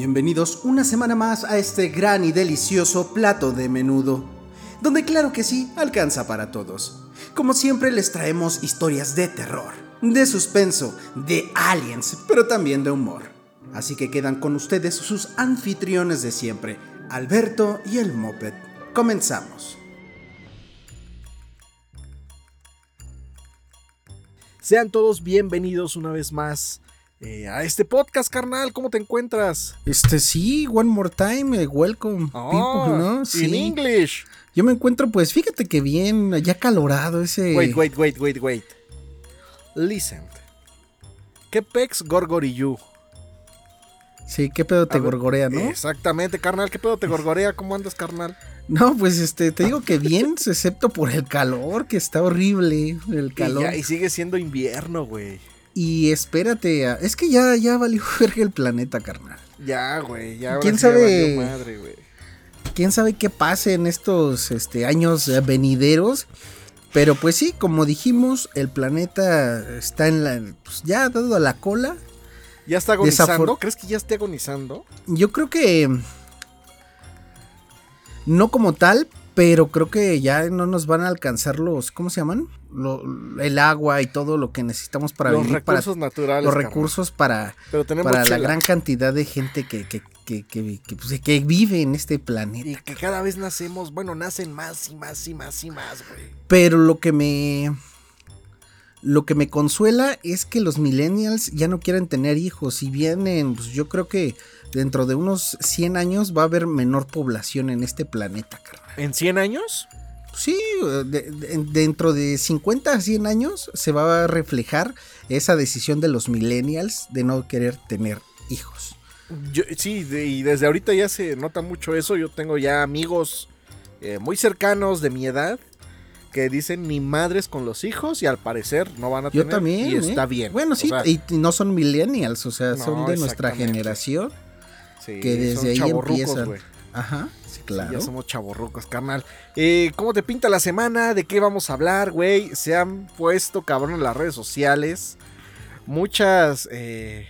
Bienvenidos una semana más a este gran y delicioso plato de menudo, donde claro que sí, alcanza para todos. Como siempre les traemos historias de terror, de suspenso, de aliens, pero también de humor. Así que quedan con ustedes sus anfitriones de siempre, Alberto y el Moped. Comenzamos. Sean todos bienvenidos una vez más eh, a este podcast, carnal. ¿Cómo te encuentras? Este sí, one more time, eh, welcome, Oh, people, ¿no? Sí. In English. Yo me encuentro, pues, fíjate que bien, ya calorado ese. Wait, wait, wait, wait, wait. Listen. ¿Qué pex gorgoriyu? Sí, qué pedo te A ver, gorgorea, ¿no? Exactamente, carnal. ¿Qué pedo te gorgorea? ¿Cómo andas, carnal? No, pues este, te digo que bien, excepto por el calor, que está horrible el Y, calor. ya- y sigue siendo invierno, güey. Y espérate, a- es que ya, ya valió verga el planeta, carnal. Ya, güey. Ya ¿Quién sí ya sabe? valió madre, güey. Quién sabe qué pase en estos este, años eh, venideros. Pero pues sí, como dijimos, el planeta está en la. Pues ya dado a la cola. ¿Ya está agonizando? Desafor- ¿Crees que ya esté agonizando? Yo creo que. No como tal, pero creo que ya no nos van a alcanzar los. ¿Cómo se llaman? Lo- el agua y todo lo que necesitamos para los vivir. para- recursos naturales. los carnal. recursos para, Pero para la gran cantidad de gente que, que, que, que- que, pues, que vive en este Y planeta. que cada vez nacemos, bueno, nacen más y más y más y más, güey. Pero lo que me. Lo que me consuela es que los millennials ya no quieren tener hijos. Y vienen, pues yo creo que dentro de unos 100 años va a haber menor población en este planeta, carnal. ¿En 100 años? Sí, de- de- dentro de 50 a 100 años se va a reflejar esa decisión de los millennials de no querer tener hijos. Yo- sí, de- y desde ahorita ya se nota mucho eso. Yo tengo ya amigos eh, muy cercanos de mi edad que dicen ni madres con los hijos y al parecer no van a Yo tener. también. Y está ¿eh? bien. Bueno, O sí, sea, y, no son millennials, o sea, No, son de nuestra generación. sí, que desde ahí empiezan. Ajá, sí, Sí, claro. ya somos chavorrucos, carnal. Eh, ¿Cómo te pinta la semana? ¿De qué vamos a hablar, güey? Se han puesto, cabrón, en las redes sociales muchas, eh,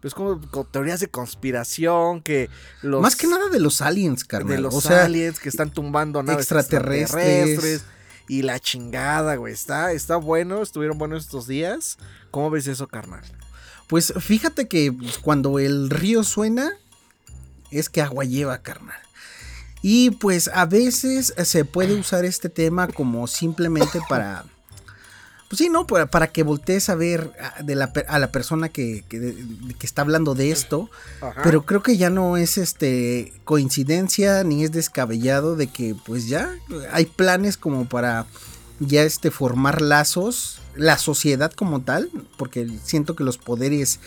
pues como teorías de conspiración, que los... Más que nada de los aliens, carnal. de los o sea, aliens que están tumbando naves extraterrestres. extraterrestres y la chingada, güey. Está, está bueno, estuvieron buenos estos días. ¿Cómo ves eso, carnal? pues fíjate que cuando el río suena, es que agua lleva, carnal. Y pues a veces se puede usar este tema como simplemente para... Pues sí, ¿no? Para, para que voltees a ver a, de la, a la persona que, que- de- que está hablando de esto. Ajá. Pero creo que ya no es este coincidencia ni es descabellado de que pues ya hay planes como para ya este formar lazos, la sociedad como tal, porque siento que los poderes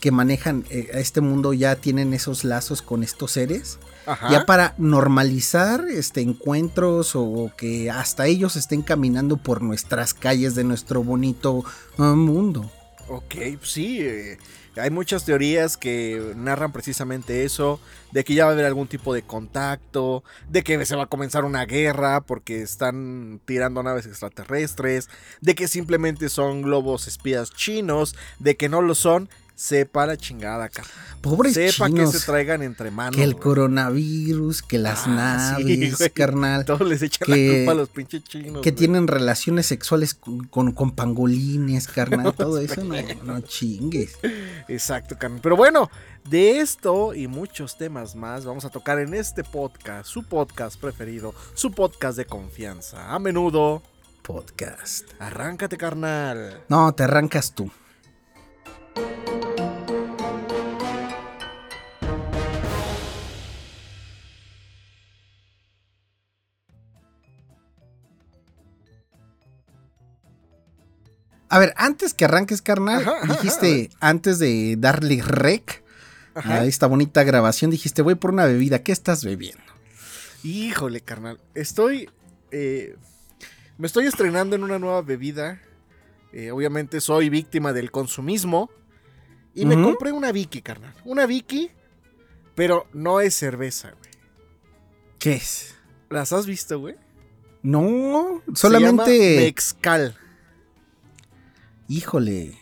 que manejan eh, este mundo ya tienen esos lazos con estos seres, Ajá. ya para normalizar este encuentros o, o que hasta ellos estén caminando por nuestras calles de nuestro bonito eh, mundo. Ok, pues sí. eh, hay muchas teorías que narran precisamente eso, de que ya va a haber algún tipo de contacto, de que se va a comenzar una guerra porque están tirando naves extraterrestres, de que simplemente son globos espías chinos, de que no lo son. Sepa la chingada, carnal. Pobres Sepa chinos. que se traigan entre manos. Que el güey. coronavirus, que las Ah, sí, naves, güey. carnal, Todos les echan que- la culpa a los pinches chinos. que güey. tienen relaciones sexuales con, con, con pangolines, carnal, todo eso, no, no chingues. Exacto, carnal. Pero bueno, de esto y muchos temas más vamos a tocar en este podcast, su podcast preferido, su podcast de confianza. A menudo, Podcast. arráncate, carnal. No, te arrancas tú. A ver, antes que arranques, carnal, Ajá, ajá, dijiste, antes de darle rec a esta bonita grabación, dijiste, voy por una bebida. ¿Qué estás bebiendo? Híjole, carnal. Estoy. eh, me estoy estrenando en una nueva bebida. Eh, obviamente soy víctima del consumismo. Y me compré una Vicky, carnal. Una Vicky, pero no es cerveza, güey. ¿Qué es? ¿Las has visto, güey? No, Se llama solamente. Mexcal. Híjole.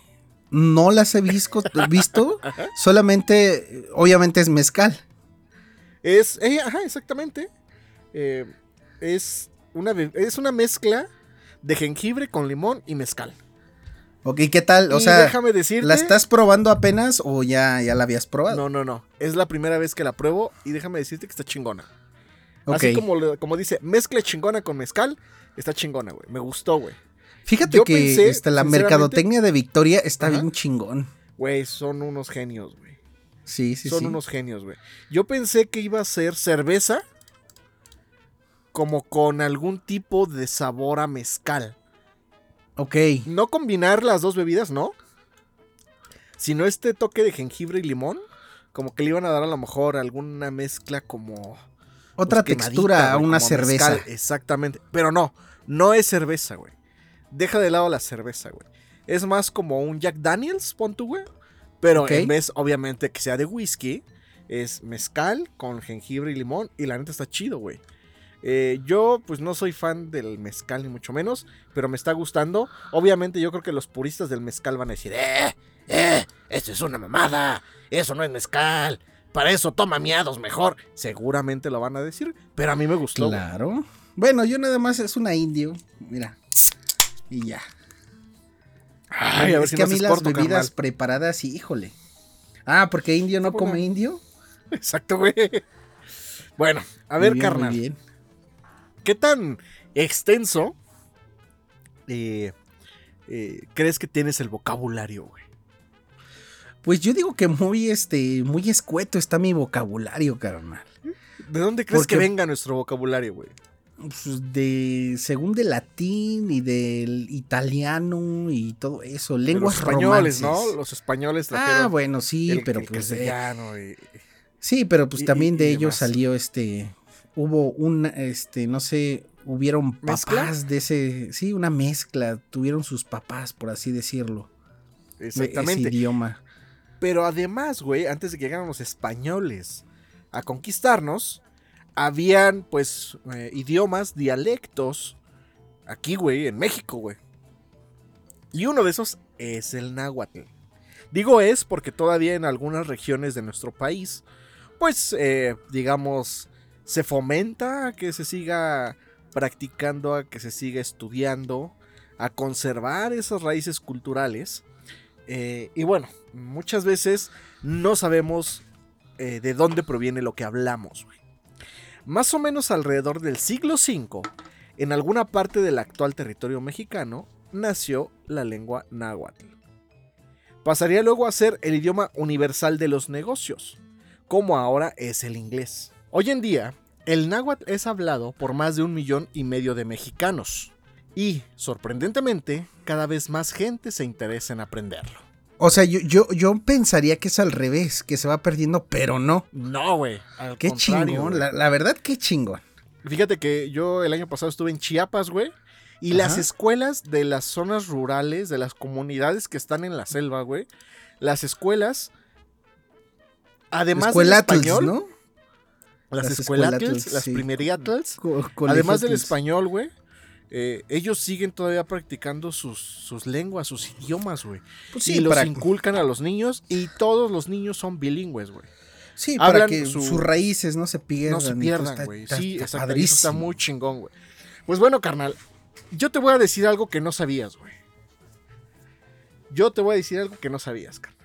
no las he visto, visto solamente, obviamente es mezcal. Es, eh, ajá, exactamente. Eh, es, una, es una mezcla de jengibre con limón y mezcal. Ok, ¿qué tal? O Y sea, déjame decirte. ¿la estás probando apenas o ya, ya la habías probado? No, no, no. Es la primera vez que la pruebo y déjame decirte que está chingona. Así como, como dice, mezcla chingona con mezcal, está chingona, güey. Me gustó, güey. Fíjate yo que pensé, este, la mercadotecnia de Victoria está Ajá. bien chingón. Güey, son unos genios, güey. Sí, sí, son sí. unos genios, güey. Yo pensé que iba a ser cerveza como con algún tipo de sabor a mezcal. Ok. No combinar las dos bebidas, ¿no? Sino este toque de jengibre y limón. Como que le iban a dar a lo mejor alguna mezcla como... Otra pues, quemadita, textura a una cerveza. mezcal, exactamente. Pero no, no es cerveza, güey. Deja de lado la cerveza, güey. Es más como un Jack Daniels, pon tú, güey. Pero en vez, obviamente, que sea de whisky, es mezcal con jengibre y limón. Y la neta está chido, güey. Eh, yo, pues no soy fan del mezcal, ni mucho menos. Pero me está gustando. Obviamente, yo creo que los puristas del mezcal van a decir: ¡Eh! ¡Eh! ¡Eso es una mamada! ¡Eso no es mezcal! Para eso toma miados mejor. Seguramente lo van a decir. Pero a mí me gustó. güey. Claro. Bueno, yo nada más es una indio. Mira. Y ya. Ay, a ver es si que no a mí las corto, bebidas carnal. preparadas, híjole. Ah, porque indio no ¿Cómo come indio. Exacto, güey. Bueno, a ver, bien, carnal. bien. ¿Qué tan extenso eh, eh, crees que tienes el vocabulario, güey? Pues yo digo que muy, este, muy escueto está mi vocabulario, carnal. ¿De dónde crees Porque- que venga nuestro vocabulario, güey? Pues de, según de latín y del italiano y todo eso, De lenguas los españoles, romances. ¿no? Los españoles trajeron Ah, bueno, sí, el- pero el pues... eh, castellano y- sí, pero pues y- también y- de ellos salió este... Hubo un, este, no sé, hubieron ¿Mezcla? papás de ese... Sí, una mezcla, tuvieron sus papás, por así decirlo. de Exactamente. Ese idioma. Pero además, güey, antes de que llegaran los españoles a conquistarnos, habían, pues, eh, idiomas, dialectos, aquí, güey, en México, güey. Y uno de esos es el náhuatl. Digo es porque todavía en algunas regiones de nuestro país, pues, eh, digamos, se fomenta a que se siga practicando, a que se siga estudiando, a conservar esas raíces culturales. Eh, y bueno, muchas veces no sabemos de dónde proviene lo que hablamos. güey. Más o menos alrededor del siglo V, en alguna parte del actual territorio mexicano, nació la lengua náhuatl. Pasaría luego a ser el idioma universal de los negocios, como ahora es el inglés. Hoy en día, el náhuatl es hablado por más de un millón y medio de mexicanos. Y, sorprendentemente, cada vez más gente se interesa en aprenderlo. O sea, yo, yo, yo pensaría que es al revés, que se va perdiendo, pero no. No, güey. Qué chingón, la, la verdad, qué chingón. Fíjate que yo el año pasado estuve en Chiapas, güey. Y Ajá. las escuelas de las zonas rurales, de las comunidades que están en la selva, güey. Las escuelas, además del español, ¿no? las, Las escuelatls, las sí. Co- además del español, güey. Eh, ellos siguen todavía practicando sus, sus lenguas, sus idiomas, güey. Pues y sí, los para, inculcan a los niños y todos los niños son bilingües, güey. sí, para que su- sus raíces no se pierdan. no se y pierdan, está- güey. está- Sí, está y está padrísimo. muy chingón, güey. Pues bueno, carnal, yo te voy a decir algo que no sabías, güey. Yo te voy a decir algo que no sabías, carnal.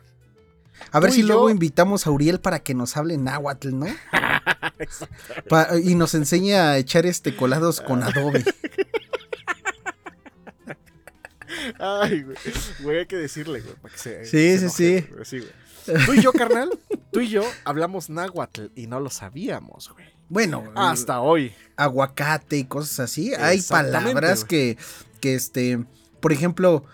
A ver tú si y luego yo- invitamos a Uriel para que nos hable náhuatl, ¿no? Pa- y nos enseñe a echar este colados con adobe. Ay, güey. Güey, hay que decirle, güey, para que se. Sí, se sí, enoje, güey, sí, güey. Tú y yo, carnal, tú y yo hablamos náhuatl y no lo sabíamos, güey. Bueno, Hasta hoy. aguacate y cosas así. Hay palabras güey. que, que, este, por ejemplo,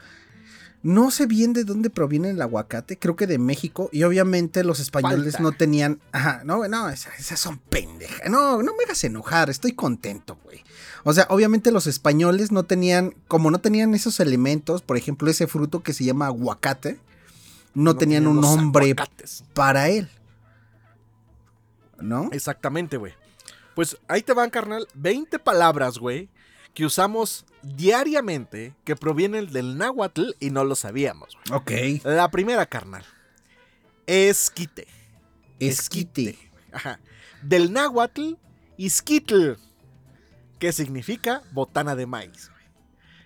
no sé bien de dónde proviene el aguacate, creo que de México, y obviamente los españoles Falta. no tenían, ajá, no, no, esas, esas son pendejas, no, no me hagas enojar, estoy contento, güey. O sea, obviamente los españoles no tenían, como no tenían esos elementos, por ejemplo, ese fruto que se llama aguacate, no, tenían un nombre aguacates. para él. ¿No? Exactamente, güey. Pues ahí te van, carnal, 20 palabras, güey, que usamos diariamente que provienen del náhuatl y no lo sabíamos. güey. Ok. La primera, carnal. Esquite. Esquite. Ajá. Del náhuatl, isquitl, que significa botana de maíz.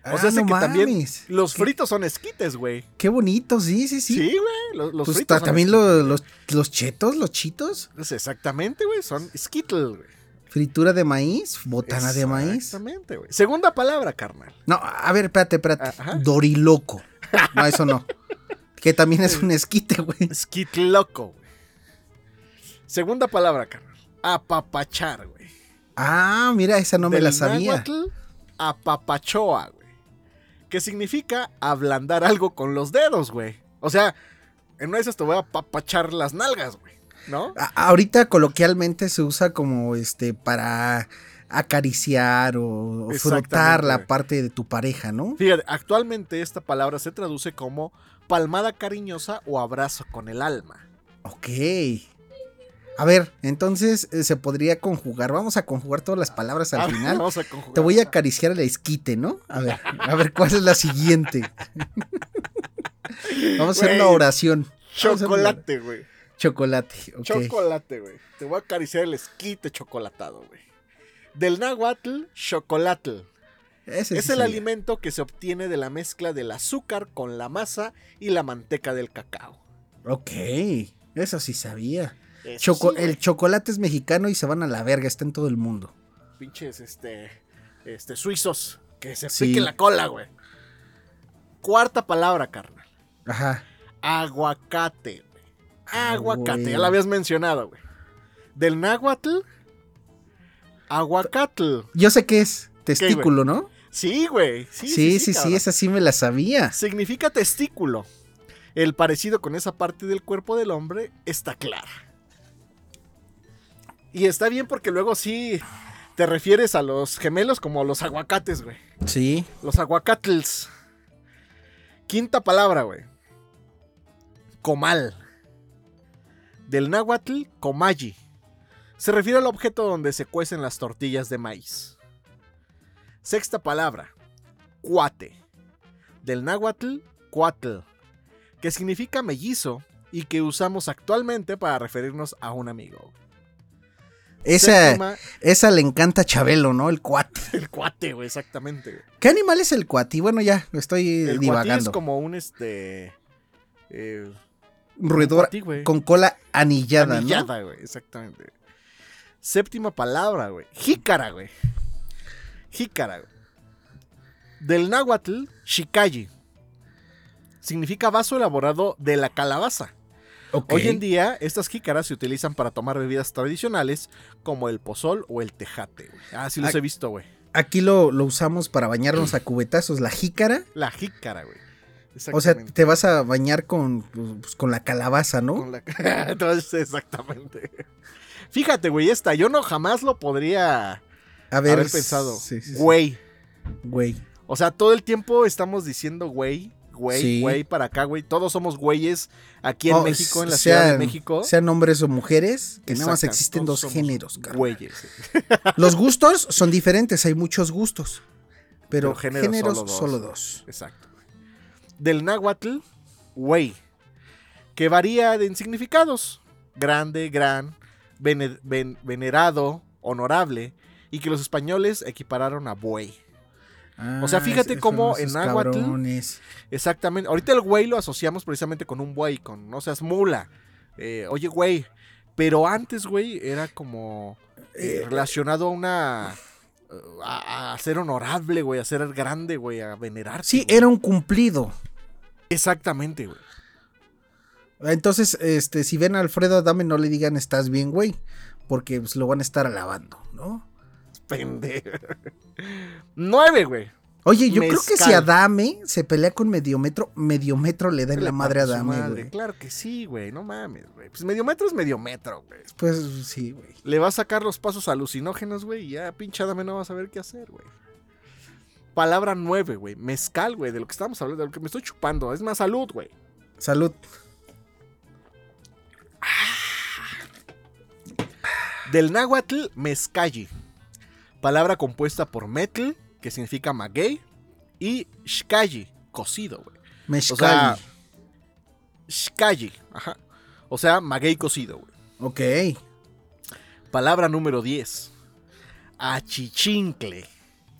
O sea, Ah, no que también los Qué- fritos son esquites, güey. Qué bonito, sí, sí, sí. Sí, güey. Los, los pues fritos son también los, los chetos, los chitos. Pues exactamente, güey. Son skittle, güey. Fritura de maíz, botana de maíz. Exactamente, güey. Segunda palabra, carnal. No, a ver, espérate, espérate. Ajá. Doriloco. No, eso no. que también es un esquite, güey. Skitloco, güey. Segunda palabra, carnal. Apapachar, güey. Ah, mira, esa no me la sabía. apapachoa, güey. Que significa ablandar algo con los dedos, güey. O sea, en una de esas te voy a apapachar las nalgas, güey. ¿No? A- ahorita coloquialmente se usa como este para acariciar o, frotar la parte de tu pareja, ¿no? Fíjate, actualmente esta palabra se traduce como palmada cariñosa o abrazo con el alma. Ok. A ver, entonces eh, se podría conjugar. Vamos a conjugar todas las palabras A al ver, final. vamos a conjugar. Te voy a acariciar el esquite, ¿no? A ver, a ver cuál es la siguiente. Vamos a hacer una oración. Chocolate, güey. Chocolate, ok. Chocolate, güey. Te voy a acariciar el esquite chocolatado, güey. Del náhuatl, chocolatl. Ese sí Es el alimento que se obtiene de la mezcla del azúcar con la masa y la manteca del cacao. Ok, eso sí sabía. Eso Choco- sí, güey. el chocolate es mexicano y se van a la verga, está en todo el mundo. Pinches, este, este, suizos. Que se Sí. piquen la cola, güey. Cuarta palabra, carnal. Ajá. Aguacate, Aguacate, güey. ya la habías mencionado, güey. Del náhuatl, aguacatl. Yo sé que es testículo, ¿no? Sí, güey. Sí, Sí, sí, esa sí me la sabía. Significa testículo. El parecido con esa parte del cuerpo del hombre está clara. Y está bien porque luego sí te refieres a los gemelos como los aguacates, güey. Sí. Los aguacatls. Quinta palabra, güey. Comal. Del náhuatl, comayi. Se refiere al objeto donde se cuecen las tortillas de maíz. Sexta palabra. Cuate. Del náhuatl, cuatl. Que significa mellizo y que usamos actualmente para referirnos a un amigo. Esa, Séptima, esa le encanta a Chabelo, ¿no? El cuate. el cuate, güey, exactamente. ¿Qué animal es el cuati? Bueno, ya, estoy El cuatí es divagando. como un este. eh, roedor güey. con cola anillada, ¿no? Anillada, güey, exactamente. Séptima palabra, güey. Jícara, güey. Jícara, güey. Del náhuatl, shicayi. Significa vaso elaborado de la calabaza. Ok. Hoy en día, estas jícaras se utilizan para tomar bebidas tradicionales como el pozol o el tejate. güey. Ah, sí los he visto, güey. Aquí lo, lo usamos para bañarnos a cubetazos, la jícara. La jícara, güey. O sea, te vas a bañar con, pues, con la calabaza, ¿no? Con la- Entonces, exactamente. Fíjate, güey, esta, yo no jamás lo podría A ver, haber pensado. sí, sí, sí. Güey. Güey. O sea, todo el tiempo estamos diciendo güey, güey, Sí. güey para acá, güey. Todos somos güeyes aquí en Oh, México, en la sean- Ciudad de México. Sean hombres o mujeres, que nada más existen dos géneros, carnal. Güeyes. Los gustos son diferentes, hay muchos gustos. Pero, Pero géneros géneros, solo dos. solo dos. Exacto. Del náhuatl, güey. Que varía en significados. Grande, gran, vene- ven- venerado, honorable. Y que los españoles equipararon a buey. O sea, Ah, fíjate cómo en náhuatl- cabrones. Exactamente. Ahorita el güey lo asociamos precisamente con un buey, con no seas mula. Eh, oye, güey. Pero antes, güey, era como eh, Eh, relacionado a una. A, a ser honorable, güey, a ser grande, güey, a venerar. Sí, era un cumplido. Exactamente, güey. Entonces, este, si ven a Alfredo Adame, no le digan estás bien, güey. Porque pues, lo van a estar alabando, ¿no? Pendejo. Nueve, güey. Oye, yo creo que si. Adame se pelea con Mediometro, Mediometro le da en la madre a Adame, madre. güey. Claro que sí, güey. No mames, güey. Pues medio metro es medio metro, güey. Pues sí, güey. Le va a sacar los pasos alucinógenos, güey, y ya pinche Adame no va a saber qué hacer, güey. Palabra nueve, güey. Mezcal, güey, de lo que estamos hablando, de lo que me estoy chupando. Es más salud, güey. Salud. Del náhuatl, mezcalli. Palabra compuesta por metl, que significa maguey, y shkayi, cocido, güey. O sea, ajá. O sea, maguey cocido, güey. ok. Palabra número 10. Achichincle.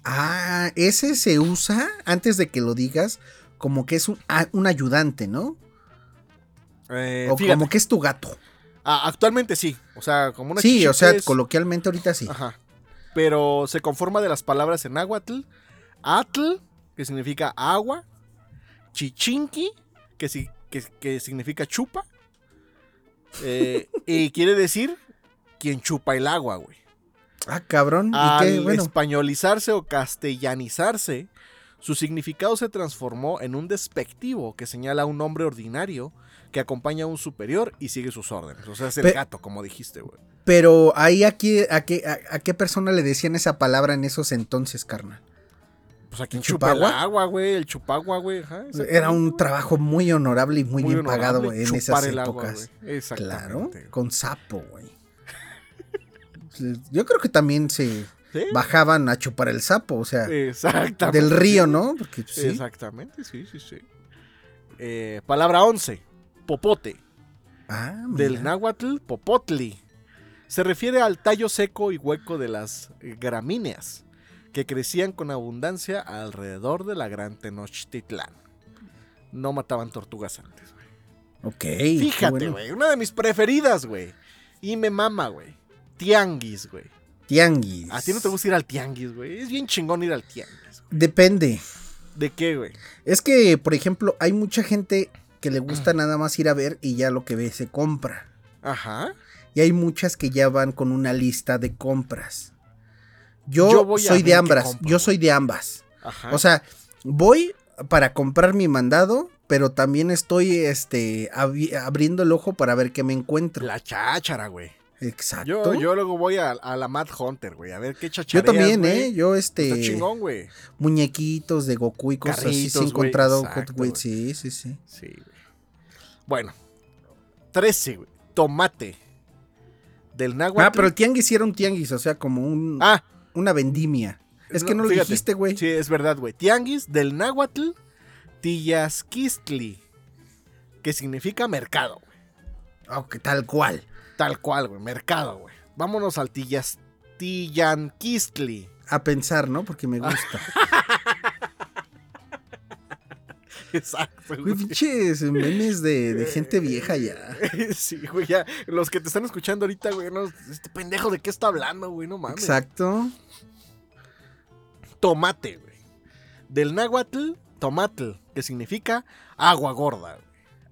Ah, ese se usa, antes de que lo digas, como que es un, un ayudante, ¿no? Eh, o fíjate, como que es tu gato. ah, actualmente sí. O sea, como una Sí, o sea, coloquialmente ahorita sí. Ajá. Pero se conforma de las palabras en náhuatl. Atl, que significa agua. Chichinqui, que, si- que- que significa chupa. eh, y quiere decir quien chupa el agua, güey. Ah, cabrón. ¿Y Al qué? Bueno, españolizarse o castellanizarse, su significado se transformó en un despectivo que señala a un hombre ordinario que acompaña a un superior y sigue sus órdenes. O sea, es el Pe- gato, como dijiste, güey. pero ahí aquí, a qué, a, a qué persona le decían esa palabra en esos entonces, carnal? Pues a quien ¿El chupa el chupagua? güey. El chupagua, güey. Era un trabajo muy honorable y muy, bien pagado en esas agua, épocas. claro, con sapo, güey. Yo creo que también se ¿Sí? bajaban a chupar el sapo, o sea, del río, ¿no? Porque pues, sí. Exactamente, sí, sí, sí. Eh, palabra 11. Popote. Ah, Del náhuatl, popotli. Se refiere al tallo seco y hueco de las gramíneas que crecían con abundancia alrededor de la gran Tenochtitlán. No mataban tortugas antes, güey. Ok. Fíjate, bueno. güey. Una de mis preferidas, güey. Y me mama, güey. Tianguis, güey. Tianguis. A ti no te gusta ir al tianguis, güey. Es bien chingón ir al tianguis. güey. Depende. ¿De qué, güey? Es que, por ejemplo, hay mucha gente que le Mm. gusta nada más ir a ver y ya lo que ve se compra. Ajá. Y hay muchas que ya van con una lista de compras. Yo, Yo voy soy de ambas. Yo soy de ambas. Ajá. O sea, voy para comprar mi mandado, pero también estoy este abri- abriendo el ojo para ver qué me encuentro. la cháchara, güey. Exacto. Yo, Yo, yo luego voy a, a la Mad Hunter, güey. A ver qué chachareas, también, güey. eh. Yo este Está chingón, güey. muñequitos de Goku y cosas así he encontrado Exacto, sí, sí, sí. Sí, güey. Bueno. 13, güey. Tomate. Del náhuatl. Ah, pero el tianguis sí era un tianguis, o sea, como un, Ah, una vendimia. Es que no lo dijiste, güey. Sí, es verdad, güey. Tianguis del náhuatl. Tillasquistli. Que significa mercado, güey. Que tal cual. Tal cual, güey. Mercado, güey. Vámonos al Tillas, Tillanquistli. A pensar, ¿no? Porque me gusta. Exacto, Güey, pinches memes de, de gente vieja ya. Sí, güey, ya. Los que te están escuchando ahorita, güey, no, este pendejo de qué está hablando, güey, no mames. Exacto. Tomate, güey. Del náhuatl, tomatl, que significa agua gorda, güey.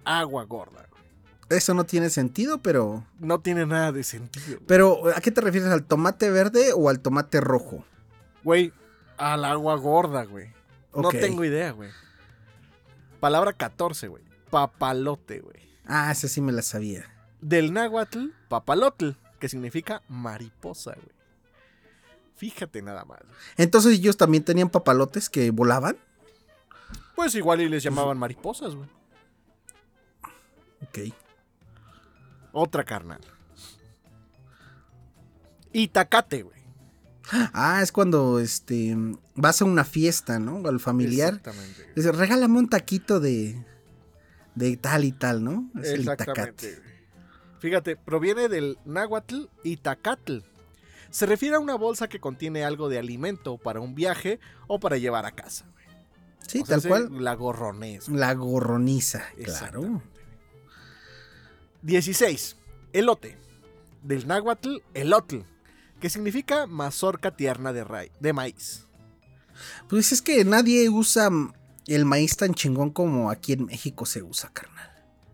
Agua gorda, güey. Eso no tiene sentido, pero. No tiene nada de sentido. güey. Pero, ¿a qué te refieres? ¿Al tomate verde o al tomate rojo? Güey, al agua gorda, güey. No tengo idea, güey. Palabra 14, güey. Papalote, güey. Ah, esa sí me la sabía. Del náhuatl, papalotl, que significa mariposa, güey. Fíjate nada más. Entonces ellos también tenían papalotes que volaban. Pues igual y les llamaban mariposas, güey. Ok. Otra carnal. Itacate, güey. Ah, es cuando este vas a una fiesta, ¿no? Al familiar. Exactamente. güey. Dice, regálame un taquito de. de tal y tal, ¿no? Es el Exactamente. itacate. güey. Fíjate, proviene del náhuatl itacatl. Se refiere a una bolsa que contiene algo de alimento para un viaje o para llevar a casa. güey. Sí, O sea, tal cual. La gorronés. güey. La gorroniza, claro. Exactamente, güey. 16. Elote. Del náhuatl, elotl. Que significa mazorca tierna de maíz. Pues es que nadie usa el maíz tan chingón como aquí en México se usa, carnal.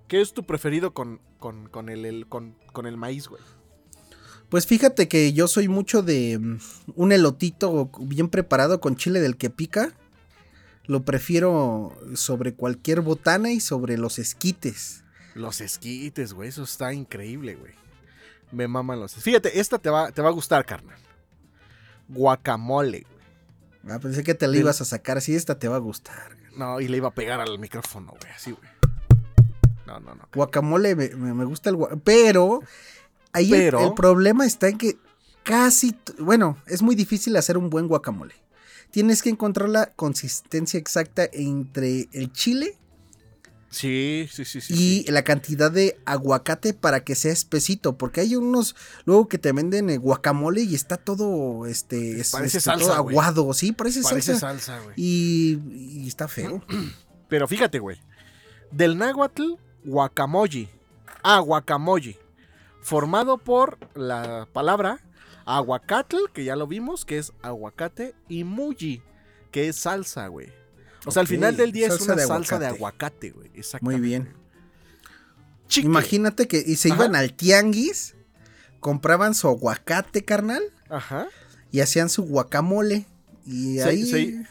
¿Qué es tu preferido con, con, con el, el- con, con el maíz, güey? Pues fíjate que yo soy mucho de mm, un elotito bien preparado con chile del que pica. Lo prefiero sobre cualquier botana y sobre los esquites. Los esquites, güey. Eso está increíble, güey. Me maman los Fíjate, esta te va, te va a gustar, carnal. Guacamole. Ah, pensé que te la ibas a sacar así, esta te va a gustar. No, y le iba a pegar al micrófono, güey. Así, güey. No, no, no. Guacamole, me, me- gusta el guacamole. Pero ahí el- Pero- El, problema está en que casi, bueno, es muy difícil hacer un buen guacamole. tienes que encontrar la consistencia exacta entre el chile Sí, sí, sí, sí. y sí. la cantidad de aguacate para que sea espesito, porque hay unos luego que te venden eh, guacamole y está todo este, es- Parece este, salsa, aguado, sí, parece, Parece salsa. Y, y está feo. Pero fíjate, güey. Del náhuatl, guacamoyi. Ah, guacamoyi. Formado por la palabra aguacatl, que ya lo vimos, que es aguacate, y muyi, que es salsa, güey. O sea, al final del día es una de salsa de aguacate. aguacate, güey. Muy bien. Chicle. Imagínate que y se Ajá. iban al tianguis, compraban su aguacate, carnal, Ajá. y hacían su guacamole. Y Se- ahí. se-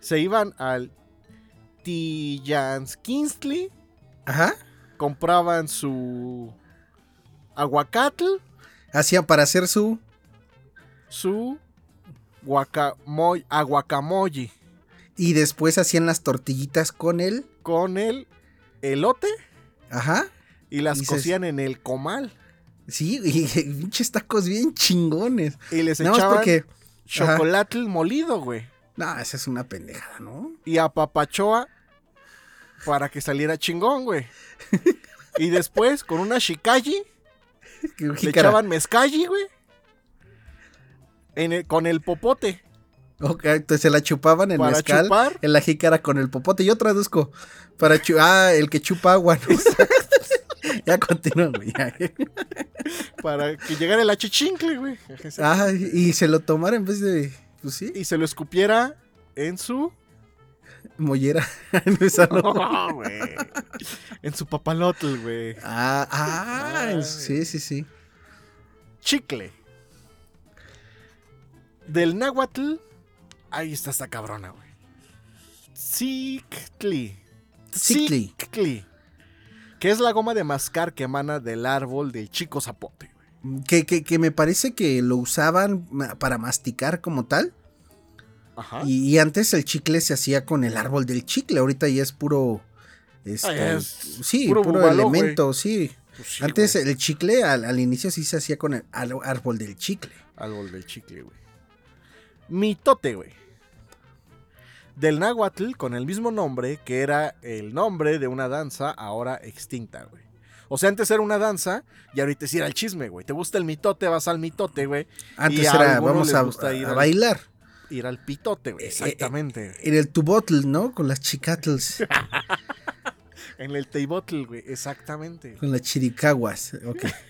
Se iban al Tillanskistli, Ajá. compraban su aguacatl, Hacían para hacer su. su guacamoy, Y después hacían las tortillitas con él. con el elote Ajá. y las cocían en el comal Sí, y pinches tacos bien chingones. y les Nada echaban porque. ajá. chocolate molido, güey, No, esa es una pendejada, ¿no? y a papachoa para que saliera chingón, güey. Y después con una shikaji Que le echaban mezcalli, güey. en el- con el popote Ok, entonces se la chupaban en mezcal. chupar. En la jícara con el popote. Yo traduzco. Para chu ah, el que chupa agua, ¿no? ya continúa, güey. Para que llegara el achichincle, güey. Ah, y se lo tomara en vez de. Pues sí, Y se lo escupiera en su. mollera. Esa no. No, güey. en su papalotl, güey. Ah, ah, Ay. sí, sí, sí. Chicle. Del náhuatl. Ahí está esta cabrona, güey. Cictli. Cictli. Que es la goma de mascar que emana del árbol del chico zapote, güey. Que, que, que me parece que lo usaban para masticar como tal. Ajá. Y, y antes el chicle se hacía con el árbol del chicle. Ahorita ya es puro. este, Ah, es sí, puro elemento, sí. Pues sí, Antes güey. el chicle al, al inicio sí se hacía con el al- árbol del chicle. Árbol del chicle, güey. Mitote, güey. Del náhuatl con el mismo nombre que era el nombre de una danza ahora extinta, güey. O sea, antes era una danza y ahorita sí era el chisme, güey. Te gusta el mitote, vas al mitote, güey. Antes Y a era, vamos a, gusta ir a al- bailar. Ir al pitote, güey. Eh, eh, Exactamente. En el tubotl, ¿no? Con las chicatls, En el teibotl, güey. Exactamente. con las chiricaguas. Ok.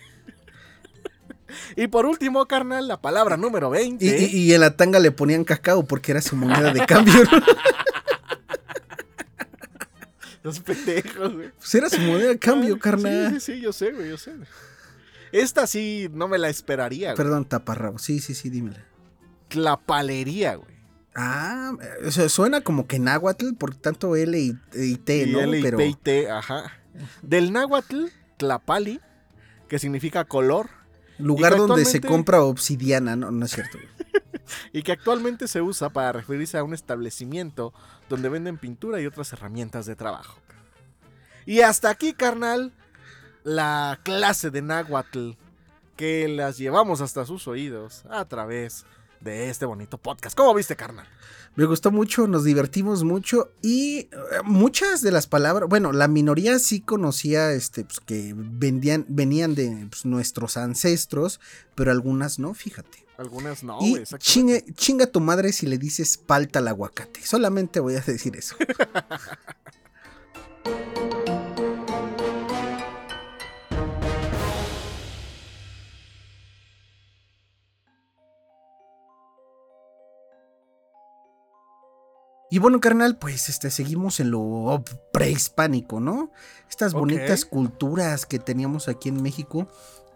Y por último, carnal, la palabra número 20. Y, y- y en la tanga le ponían cacao porque era su moneda de cambio. ¿no? Los pendejos, güey. Pues era su moneda de cambio, Ah, carnal. Sí, sí, sí, yo sé, güey, yo sé. Esta sí no me la esperaría, güey. Perdón, taparrabo. Sí, sí, sí, dímela. Tlapalería, güey. Ah, o sea, suena como que náhuatl, por tanto L y, y T, Y ¿no? L y Pero P y T, ajá. Del náhuatl, tlapali, que significa color, lugar donde se compra obsidiana, no, no es cierto. y que actualmente se usa para referirse a un establecimiento donde venden pintura y otras herramientas de trabajo. Y hasta aquí, carnal, la clase de náhuatl que las llevamos hasta sus oídos a través de este bonito podcast. ¿Cómo viste, carnal? Me gustó mucho, nos divertimos mucho y eh, muchas de las palabras, bueno, la minoría sí conocía este, pues, que vendían, venían de pues, nuestros ancestros, pero algunas no, fíjate. Algunas no, y chingue, chinga tu madre si le dices palta al aguacate. Solamente voy a decir eso. Y bueno, carnal, pues este, seguimos en lo prehispánico, ¿no? Estas bonitas culturas que teníamos aquí en México,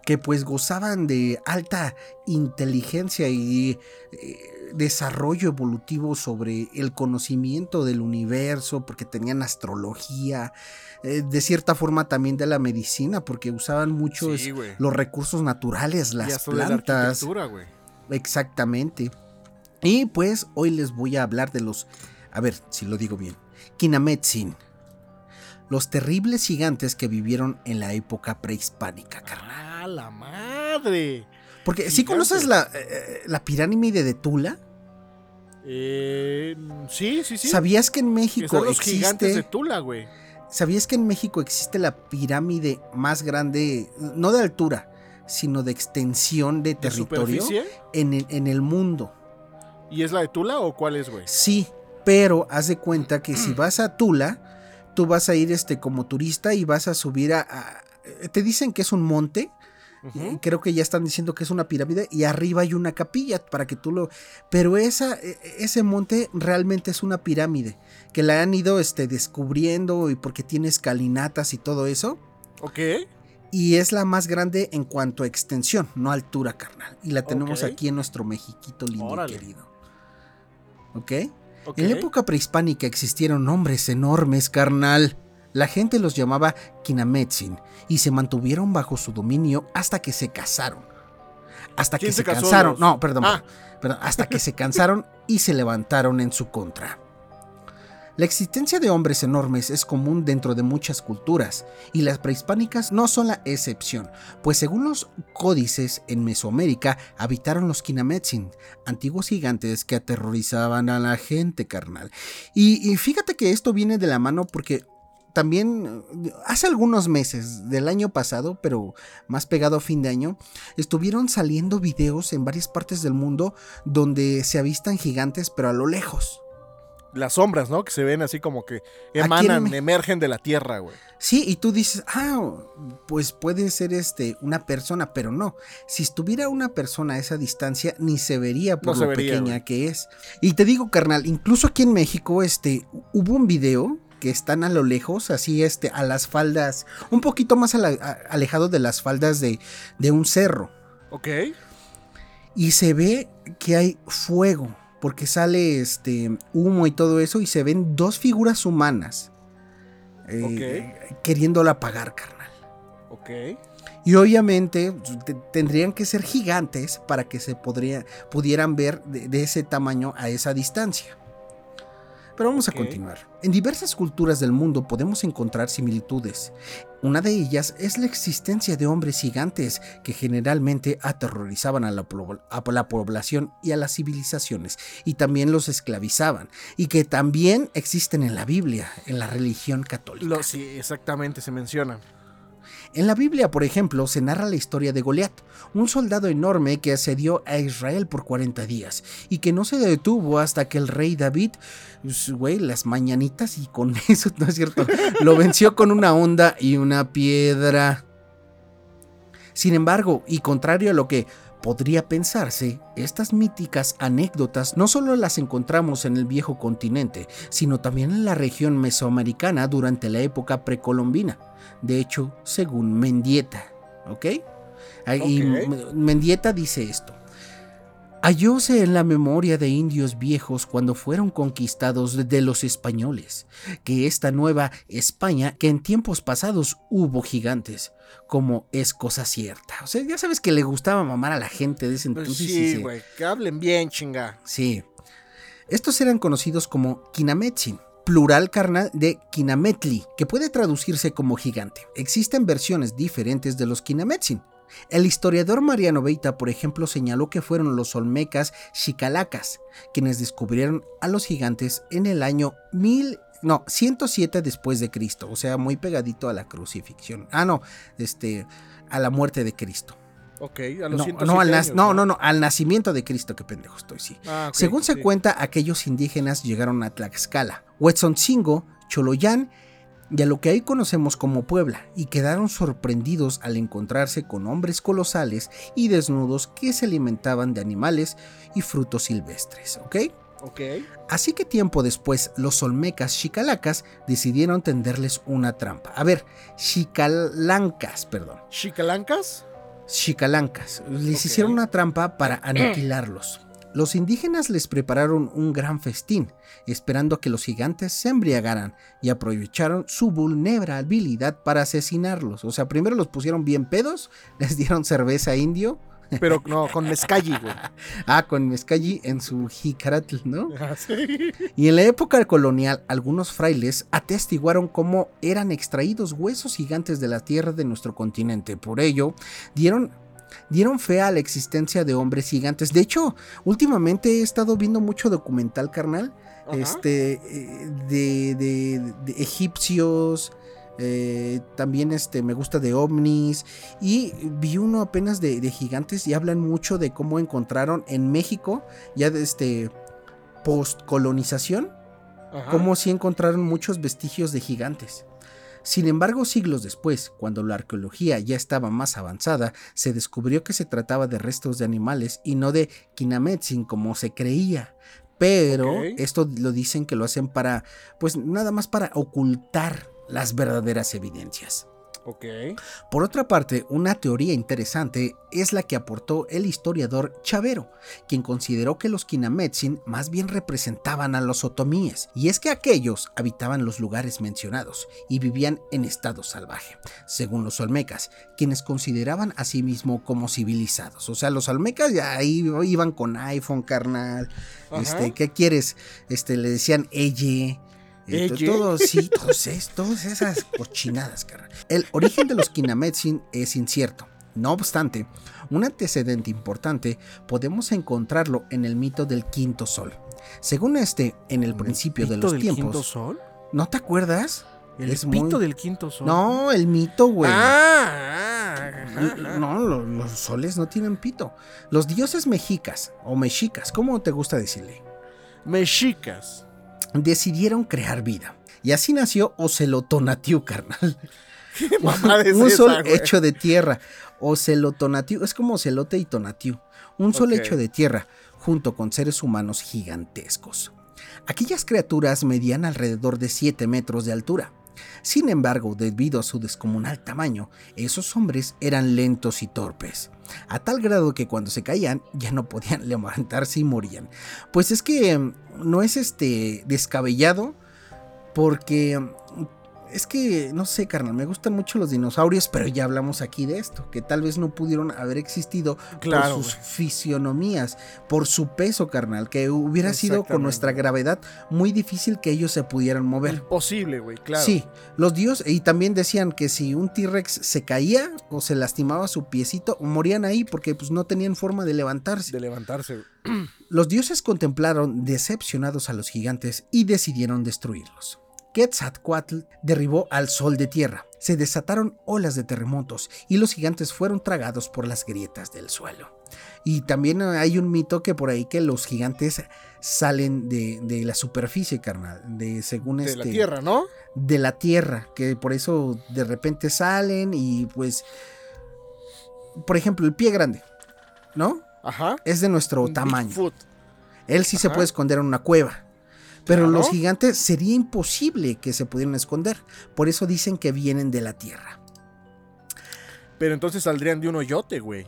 que pues gozaban de alta inteligencia y eh, desarrollo evolutivo sobre el conocimiento del universo, porque tenían astrología, eh, de cierta forma también de la medicina, porque usaban mucho Sí, los recursos naturales, Y las de la plantas. Exactamente. Y pues hoy les voy a hablar de los, a ver si lo digo bien, Kinametsin. Los terribles gigantes que vivieron en la época prehispánica, carnal. ¡Ah, la madre! Porque si Gigantes. conoces la, eh, la pirámide de Tula, Eh, sí, sí, sí. ¿Sabías que en México Están los existe... gigantes de Tula, güey. ¿Sabías que en México existe la pirámide más grande, no de altura, sino de extensión de ¿De territorio en el, en el mundo? ¿Y es la de Tula o cuál es, güey? Sí, pero haz de cuenta que si vas a Tula, tú vas a ir este como turista y vas a subir a, a- te dicen que es un monte, creo que ya están diciendo que es una pirámide y arriba hay una capilla para que tú lo pero esa e- ese monte realmente es una pirámide que la han ido este descubriendo y porque tiene escalinatas y todo eso Ok. y es la más grande en cuanto a extensión, no altura, carnal. Y la tenemos aquí en nuestro Mexiquito lindo y querido. ¿Ok? En la época prehispánica existieron hombres enormes, carnal. La gente los llamaba Kinametsin y se mantuvieron bajo su dominio hasta que se casaron. Hasta que ¿Quién se, cansaron. Los- No, perdón, Ah. perdón, Hasta que se cansaron y se levantaron en su contra. La existencia de hombres enormes es común dentro de muchas culturas, y las prehispánicas no son la excepción, pues según los códices en Mesoamérica habitaron los Kinametsin, antiguos gigantes que aterrorizaban a la gente carnal. Y, y fíjate que esto viene de la mano porque también hace algunos meses del año pasado, pero más pegado a fin de año, estuvieron saliendo videos en varias partes del mundo donde se avistan gigantes pero a lo lejos. Las sombras, ¿no? Que se ven así como que emanan, Me- emergen de la tierra, güey. Sí, y tú dices, ah, pues puede ser este una persona, pero no. Si estuviera una persona a esa distancia, ni se vería por No lo vería, pequeña que es. Y te digo, carnal, incluso aquí en México, este, hubo un video que están a lo lejos, así este, a las faldas, un poquito más a la- a- alejado de las faldas de, de un cerro. Ok. Y se ve que hay fuego, porque sale este humo y todo eso, y se ven dos figuras humanas. eh, Queriéndola apagar, carnal. Ok. Y obviamente te- tendrían que ser gigantes para que se podría, pudieran ver de, de ese tamaño a esa distancia. Pero vamos a continuar. En diversas culturas del mundo podemos encontrar similitudes. Una de ellas es la existencia de hombres gigantes que generalmente aterrorizaban a la, población y a las civilizaciones y también los esclavizaban y que también existen en la Biblia, en la religión católica. Lo, sí, exactamente, se menciona. En la Biblia, por ejemplo, se narra la historia de Goliat, un soldado enorme que asedió a Israel por 40 días y que no se detuvo hasta que el rey David, pues, güey, las mañanitas y con eso, no es cierto, lo venció con una onda y una piedra. Sin embargo, y contrario a lo que podría pensarse, estas míticas anécdotas no solo las encontramos en el viejo continente, sino también en la región mesoamericana durante la época precolombina. De hecho, según Mendieta, ¿ok? M- Mendieta dice esto. Hallóse en la memoria de indios viejos cuando fueron conquistados de los españoles, que esta nueva España, que en tiempos pasados hubo gigantes, como es cosa cierta. O sea, ya sabes que le gustaba mamar a la gente de ese Pues entonces. sí, se- güey. Que hablen bien, chinga. Sí. Estos eran conocidos como Kinametsin, plural carnal de Kinametli, que puede traducirse como gigante. Existen versiones diferentes de los Kinametsin. El historiador Mariano Beita, por ejemplo, señaló que fueron los olmecas xicalacas quienes descubrieron a los gigantes en el año 1000, no, 107 después de Cristo, o sea, muy pegadito a la crucifixión. Ah, no, este, a la muerte de Cristo. Ok, a los No, 107 no, al años, no, no, no, al nacimiento de Cristo, qué pendejo estoy, sí. Ah, Según se cuenta, aquellos indígenas llegaron a Tlaxcala, Huetzoncingo, Choloyán y a lo que hoy conocemos como Puebla, y quedaron sorprendidos al encontrarse con hombres colosales y desnudos que se alimentaban de animales y frutos silvestres, ¿ok? Así que tiempo después, los olmecas chicalacas decidieron tenderles una trampa. A ver, chicalancas, perdón. ¿Chicalancas? Chicalancas. Les hicieron una trampa para aniquilarlos. Los indígenas les prepararon un gran festín, esperando a que los gigantes se embriagaran y aprovecharon su vulnerabilidad para asesinarlos. O sea, primero los pusieron bien pedos, les dieron cerveza indio, Pero no, con mezcalli, güey. ah, con mezcalli en su jicaratl, ¿no? Ah, sí. Y en la época colonial, algunos frailes atestiguaron cómo eran extraídos huesos gigantes de la tierra de nuestro continente. Por ello, dieron dieron fe a la existencia de hombres gigantes. De hecho, últimamente he estado viendo mucho documental carnal este, eh, de, egipcios. Eh, también este, me gusta de ovnis. Y vi uno apenas de, gigantes y hablan mucho de cómo encontraron en México, ya de este post-colonización, cómo sí encontraron muchos vestigios de gigantes. Sin embargo, siglos después, cuando la arqueología ya estaba más avanzada, se descubrió que se trataba de restos de animales y no de Kinametsin como se creía. Pero esto lo dicen que lo hacen para, pues nada más para ocultar las verdaderas evidencias. Por otra parte, una teoría interesante es la que aportó el historiador Chavero, quien consideró que los Kinametsin más bien representaban a los otomíes, y es que aquellos habitaban los lugares mencionados y vivían en estado salvaje, según los olmecas, quienes consideraban a sí mismos como civilizados. O sea, los olmecas ya ahí iban con iPhone, carnal. Este, ¿qué quieres? Este, le decían ella todo, sí, todas esas cochinadas, cara. El origen de los Kinametsin es incierto. No obstante, un antecedente importante podemos encontrarlo en el mito del quinto sol. Según este, en el principio de los del tiempos. ¿Quinto sol? ¿No te acuerdas? El mito del quinto sol. No, el mito, güey. Ah, no, los soles no tienen pito. Los dioses mexicas o mexicas, ¿cómo te gusta decirle? Mexicas decidieron crear vida. Y así nació Ocelotonatiu, carnal. un sol hecho de tierra. Ocelotonatiu, es como Ocelote y Tonatiu. Un sol hecho de tierra, junto con seres humanos gigantescos. Aquellas criaturas medían alrededor de 7 metros de altura. Sin embargo, debido a su descomunal tamaño, esos hombres eran lentos y torpes, a tal grado que cuando se caían ya no podían levantarse y morían. Pues es que em, no es este descabellado porque em, es que, no sé, carnal, me gustan mucho los dinosaurios, pero ya hablamos aquí de esto, que tal vez no pudieron haber existido por sus fisionomías, por su peso, carnal, que hubiera sido con nuestra gravedad muy difícil que ellos se pudieran mover. Imposible, güey, claro. Sí, los dioses, y también decían que si un T-Rex se caía o se lastimaba su piecito, morían ahí porque pues no tenían forma de levantarse. De levantarse. Los dioses contemplaron decepcionados a los gigantes y decidieron destruirlos. Quetzalcoatl derribó al sol de tierra. Se desataron olas de terremotos y los gigantes fueron tragados por las grietas del suelo. Y también hay un mito que por ahí que los gigantes salen de, la superficie, carnal. De según de este. De la tierra, ¿no? De la tierra. Que por eso de repente salen y pues. Por ejemplo, el pie grande. ¿No? Ajá. Es de nuestro tamaño. Él sí se puede esconder en una cueva. Pero los gigantes sería imposible que se pudieran esconder. Por eso dicen que vienen de la tierra. Pero entonces saldrían de un hoyote, güey.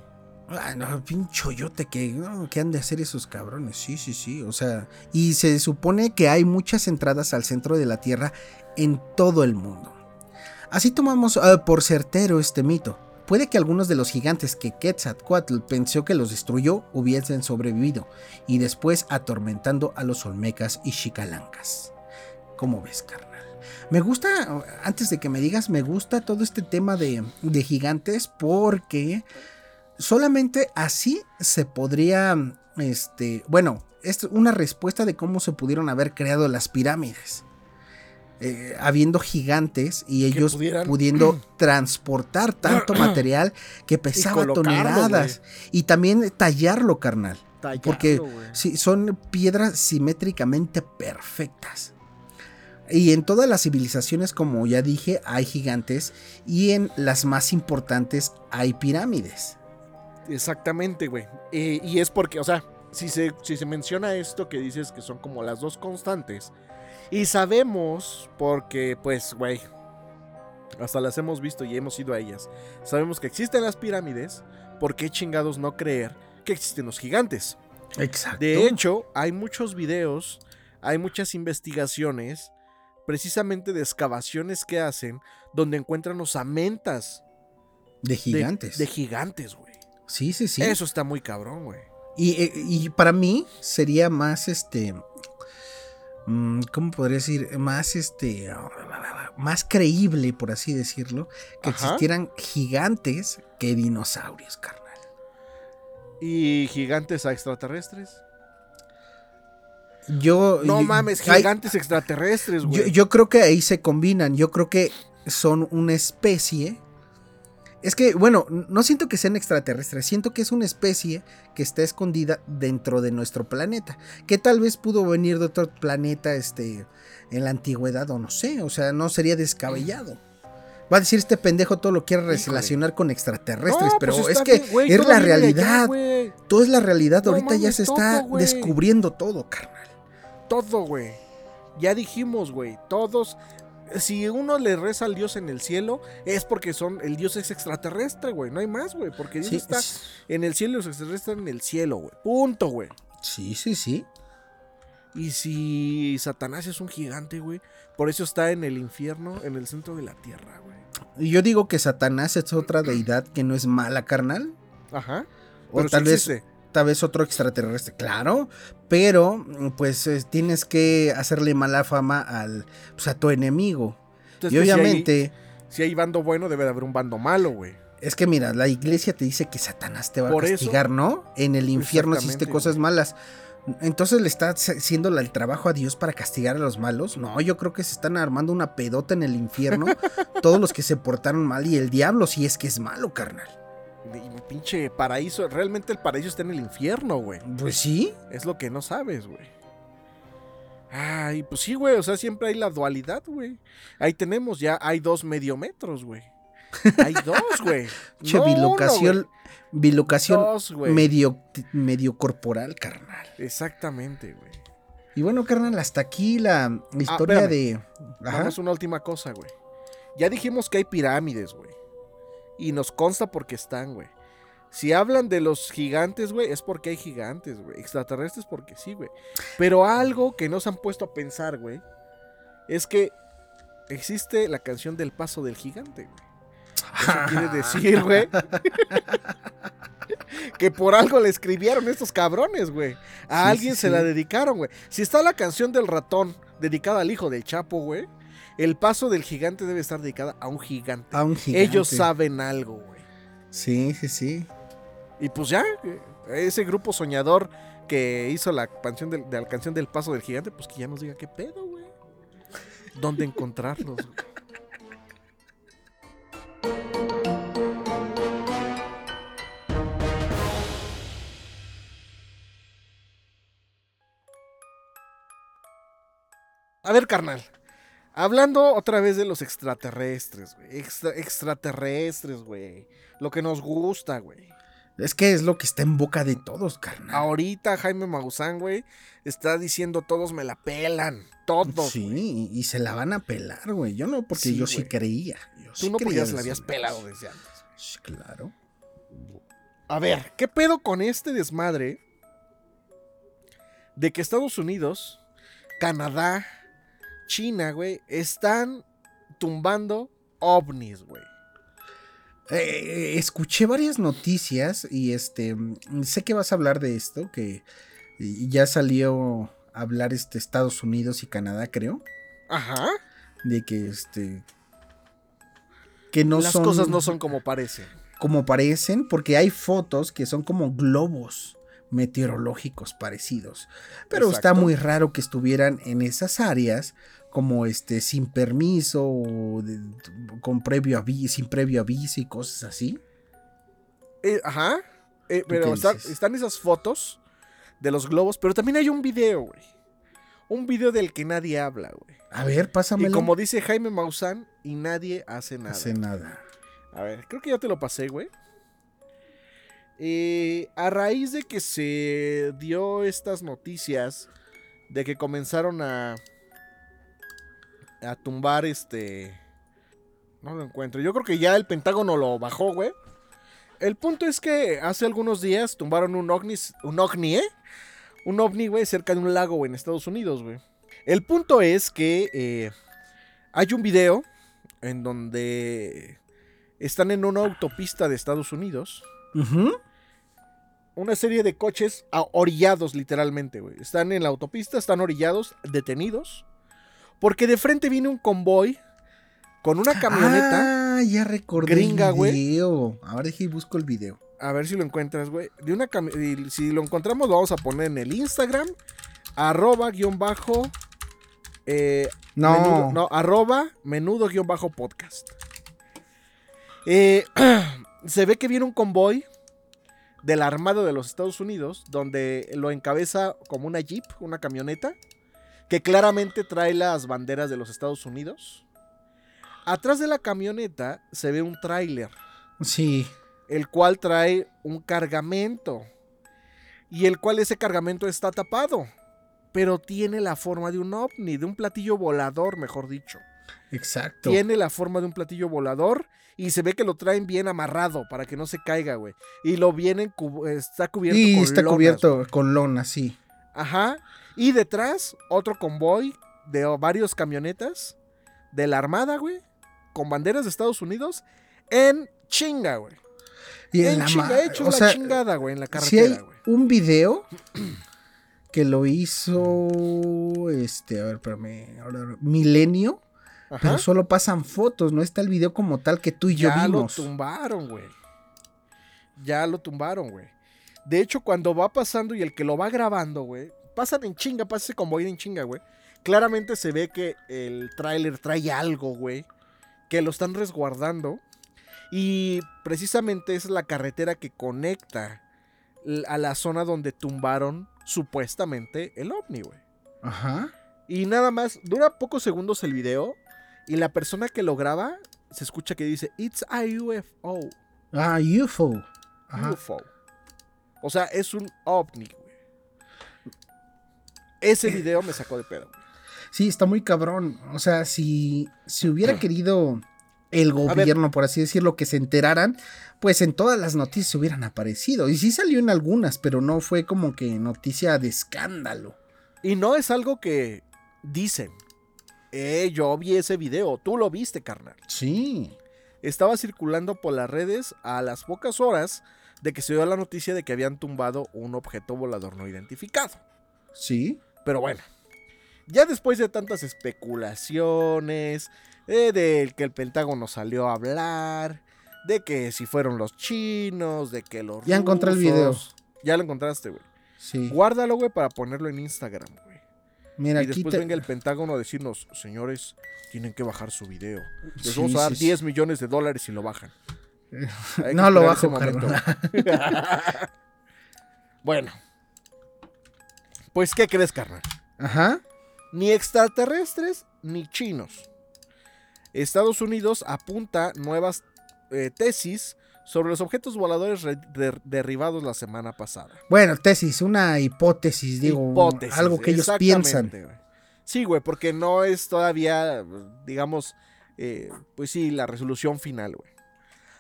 Ah, no, pinche hoyote que, ¿qué han de hacer esos cabrones? Sí, sí, sí. O sea, y se supone que hay muchas entradas al centro de la tierra en todo el mundo. Así tomamos ah, por certero este mito. Puede que algunos de los gigantes que Quetzalcoatl pensó que los destruyó hubiesen sobrevivido y después atormentando a los olmecas y chicalancas. ¿Cómo ves, carnal? Me gusta, antes de que me digas, me gusta todo este tema de, de gigantes porque solamente así se podría, este, bueno, es una respuesta de cómo se pudieron haber creado las pirámides. Eh, habiendo gigantes y ellos pudiendo transportar tanto material que pesaba toneladas y también tallarlo, carnal. porque son piedras simétricamente perfectas. Y en todas las civilizaciones, como ya dije, hay gigantes y en las más importantes hay pirámides. Exactamente, güey. Eh, y es porque, o sea, si se, si se menciona esto que dices que son como las dos constantes, y sabemos, porque pues, güey, hasta las hemos visto y hemos ido a ellas. Sabemos que existen las pirámides, ¿por qué chingados no creer que existen los gigantes? Exacto. De hecho, hay muchos videos, hay muchas investigaciones, precisamente de excavaciones que hacen, donde encuentran osamentas. De gigantes. De, gigantes, güey. Sí, sí, sí. Eso está muy cabrón, güey. Y, eh, y, para mí sería más este ¿cómo podría decir? Más este, más creíble, por así decirlo, que existieran gigantes que dinosaurios, carnal. ¿Y gigantes a extraterrestres? Yo. No yo- mames, hay- gigantes extraterrestres, yo, güey. yo creo que ahí se combinan. Yo creo que son una especie. Es que, bueno, no siento que sean extraterrestres, siento que es una especie que está escondida dentro de nuestro planeta, que tal vez pudo venir de otro planeta este, en la antigüedad o no sé, o sea, no sería descabellado. Va a decir este pendejo todo lo quiere Híjole. relacionar con extraterrestres, No, pero pues es que bien, es la realidad, todo es la realidad, No ahorita ya se está descubriendo todo, carnal. Todo, güey. Ya dijimos, güey. Todos. Si uno le reza al Dios en el cielo, es porque son. El Dios es extraterrestre, güey. No hay más, güey. Porque Dios Sí, está en el cielo y los extraterrestres están en el cielo, güey. Punto, güey. sí, sí, sí. Y si Satanás es un gigante, güey. Por eso está en el infierno, en el centro de la tierra, güey. Y Yo digo que Satanás es otra deidad que no es mala, carnal. Ajá. O Pero sí tal vez. Tal vez otro extraterrestre, claro. Pero, pues tienes que hacerle mala fama al, pues, a tu enemigo. Entonces, y pues, si hay- obviamente, Si hay bando bueno, debe de haber un bando malo, güey. es que mira, la iglesia te dice que Satanás te va Por a eso- castigar, ¿no? En el infierno hiciste cosas malas. Entonces le está haciendo el trabajo a Dios para castigar a los malos. No, yo creo que se están armando una pedota en el infierno. todos los que se portaron mal y el diablo si es que es malo, carnal. Y pinche paraíso. Realmente el paraíso está en el infierno, güey. Pues sí. Es lo que no sabes, güey. Ay, pues sí, güey. O sea, siempre hay la dualidad, güey. Ahí tenemos, ya hay dos mediometros, güey. Hay dos, güey. Che, No bilocación, bilocación Dos, güey. medio, medio corporal, carnal. Exactamente, güey. Y bueno, carnal, hasta aquí la historia Ah, espérame. de. Ajá. Vamos a una última cosa, güey. Ya dijimos que hay pirámides, güey. Y nos consta porque están, güey. Si hablan de los gigantes, güey, es porque hay gigantes, güey. Extraterrestres porque sí, güey. Pero algo que nos han puesto a pensar, güey, es que existe la canción del paso del gigante, güey. Eso quiere decir, güey, que por algo le escribieron estos cabrones, güey. A Sí, alguien sí, se la dedicaron, güey. Si está la canción del ratón dedicada al hijo del Chapo, güey, el paso del gigante debe estar dedicada a un gigante. A un gigante. Ellos saben algo, güey. Sí, sí, sí. Y pues ya, eh, ese grupo soñador que hizo la canción del, de la canción del paso del gigante, pues que ya nos diga qué pedo, güey. ¿Dónde encontrarlos? güey? A ver, carnal. Hablando otra vez de los extraterrestres, güey. Extra- extraterrestres, güey. Lo que nos gusta, güey. Es que es lo que está en boca de todos, carnal. Ahorita Jaime Maussan, güey, está diciendo todos me la pelan. Todos. sí, y se la van a pelar, güey. Yo no, porque Sí, yo sí creía. Yo Tú sí no porque creía ya se la habías pelado desde antes. Sí, Claro. A ver, ¿qué pedo con este desmadre de que Estados Unidos, Canadá, China, güey, están tumbando ovnis, güey? Eh, escuché varias noticias y este sé que vas a hablar de esto, que ya salió a hablar este Estados Unidos y Canadá, creo, Ajá. de que este que no Las son cosas no son como parecen. como parecen, porque hay fotos que son como globos meteorológicos parecidos. Pero está muy raro que estuvieran en esas áreas como este sin permiso o de- con previo aviso, sin previo aviso y cosas así. Eh, ajá. Eh, pero están, están esas fotos de los globos, pero también hay un video, güey. Un video del que nadie habla, güey. A ver, pásamelo. Y como dice Jaime Maussan, y nadie hace nada. hace nada. A ver, creo que ya te lo pasé, güey. Eh, a raíz de que se dio estas noticias de que comenzaron a a tumbar este no lo encuentro. Yo creo que ya el Pentágono lo bajó, güey. El punto es que hace algunos días tumbaron un ovni, un ovni, ¿eh? Un ovni, güey, cerca de un lago, en Estados Unidos, güey. El punto es que eh, hay un video en donde están en una autopista de Estados Unidos. Ujú. Una serie de coches orillados, literalmente, güey. Están en la autopista, están orillados, detenidos. Porque de frente viene un convoy con una camioneta. Ah, ya recordé gringa, el güey. video. Ahora dije busco el video. A ver si lo encuentras, güey. De una y si lo encontramos, lo vamos a poner en el Instagram. Arroba guion bajo. eh, No. Menudo, no, arroba menudo guion bajo podcast. Eh, se ve que viene un convoy de la Armada de los Estados Unidos, donde lo encabeza como una jeep, una camioneta, que claramente trae las banderas de los Estados Unidos. Atrás de la camioneta se ve un tráiler, Sí. el cual trae un cargamento, y el cual ese cargamento está tapado, pero tiene la forma de un ovni, de un platillo volador, mejor dicho. Exacto. Tiene la forma de un platillo volador y se ve que lo traen bien amarrado para que no se caiga, güey. Y lo vienen, cu- está cubierto Y con está lonas, cubierto güey. con lona, sí. Ajá. Y detrás, otro convoy de varios camionetas de la Armada, güey. Con banderas de Estados Unidos en chinga, güey. Y En la chinga, ma- hecho o la sea, chingada, güey, en la Si carretera, hay güey. un video que lo hizo este, a ver, espérame, ahora, Milenio, Ajá. pero solo pasan fotos, no está el video como tal que tú y yo ya vimos. lo tumbaron, güey. Ya lo tumbaron, güey. De hecho, cuando va pasando y el que lo va grabando, güey, pasan en chinga, pasa ese convoy en chinga, güey. Claramente se ve que el tráiler trae algo, güey, que lo están resguardando. Y precisamente es la carretera que conecta a la zona donde tumbaron supuestamente el ovni, güey. Ajá. Y nada más, dura pocos segundos el video y la persona que lo graba se escucha que dice, It's a UFO. Ah, UFO. Ajá. UFO. O sea, es un ovni, güey. Ese video me sacó de pedo. güey. Sí, está muy cabrón. O sea, si, si hubiera querido el gobierno, por así decirlo, que se enteraran, pues en todas las noticias hubieran aparecido. Y sí salió en algunas, pero no fue como que noticia de escándalo. Y no es algo que dicen. Eh, yo vi ese video, tú lo viste, carnal. Sí. Estaba circulando por las redes a las pocas horas de que se dio la noticia de que habían tumbado un objeto volador no identificado. Sí. Pero bueno, ya después de tantas especulaciones, eh, de que el Pentágono salió a hablar, de que si fueron los chinos, de que los Ya encontré el video. Ya lo encontraste, güey. Sí. Guárdalo, güey, para ponerlo en Instagram. Mira, Y después te- venga el Pentágono a decirnos, señores, tienen que bajar su video. Les Sí, vamos a dar sí, sí. 10 millones de dólares si lo bajan. Hay No lo bajo, momento. bueno. Pues, ¿qué crees, carnal? Ajá. Ni extraterrestres ni chinos. Estados Unidos apunta nuevas eh, tesis sobre los objetos voladores re- der- derribados la semana pasada. Bueno, tesis, una hipótesis, digo, Hipótesis, algo que ellos piensan. Sí, güey, porque no es todavía, digamos, eh, pues sí, la resolución final, güey.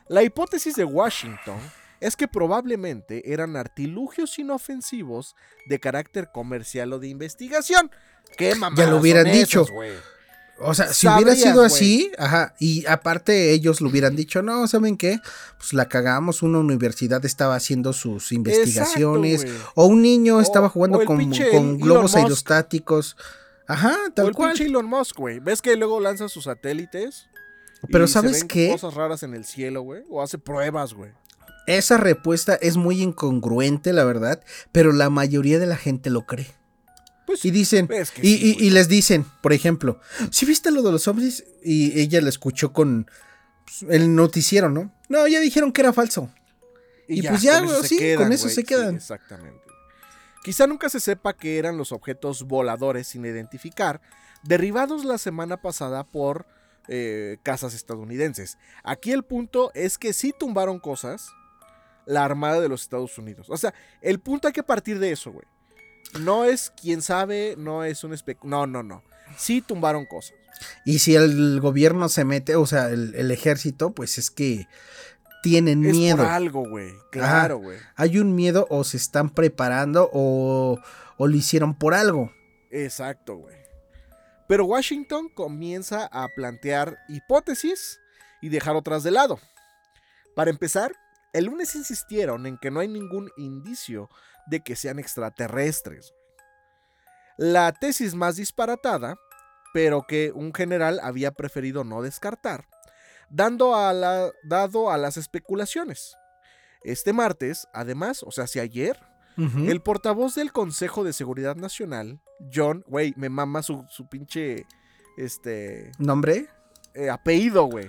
La hipótesis de Washington es que probablemente eran artilugios inofensivos de carácter comercial o de investigación. ¿Qué mamadas lo hubieran dicho. güey? O sea, si hubiera sido así, ajá, y aparte ellos lo hubieran dicho, no, ¿saben qué? Pues la cagamos, una universidad estaba haciendo sus investigaciones, Exacto, o un niño O- estaba o jugando con, globos aerostáticos. Ajá, O tal el cual. Elon Musk, güey. ¿Ves que luego lanza sus satélites? Pero y se ¿sabes ven qué? Cosas raras en el cielo, güey. O hace pruebas, güey. Esa respuesta es muy incongruente, la verdad, pero la mayoría de la gente lo cree. Pues Y dicen, Es que y, sí, y- les dicen, por ejemplo, si viste lo de los ovnis? Y ella lo escuchó con pues, el noticiero, ¿no? No, ya dijeron que era falso. y pues ya, con eso sí, con eso se quedan. exactamente. Quizá nunca se sepa que eran los objetos voladores sin identificar, derribados la semana pasada por eh, casas estadounidenses. Aquí el punto es que sí tumbaron cosas la Armada de los Estados Unidos. O sea, el punto hay que partir de eso, güey. No es quién sabe, no es un espe... No, no, no. Sí tumbaron cosas. Y si el gobierno se mete, o sea, el, el ejército, pues es que tienen Es miedo. por algo, güey. Claro, güey. Hay un miedo o se están preparando o, o lo hicieron por algo. Exacto, güey. Pero Washington comienza a plantear hipótesis y dejar otras de lado. Para empezar, el lunes insistieron en que no hay ningún indicio de que sean extraterrestres. La tesis más disparatada, pero que un general había preferido no descartar, dando a la- dado a las especulaciones. Este martes, además, o sea, si ayer, el portavoz del Consejo de Seguridad Nacional, John, güey, me mama su, su pinche, este, ¿Nombre? eh, apellido, güey.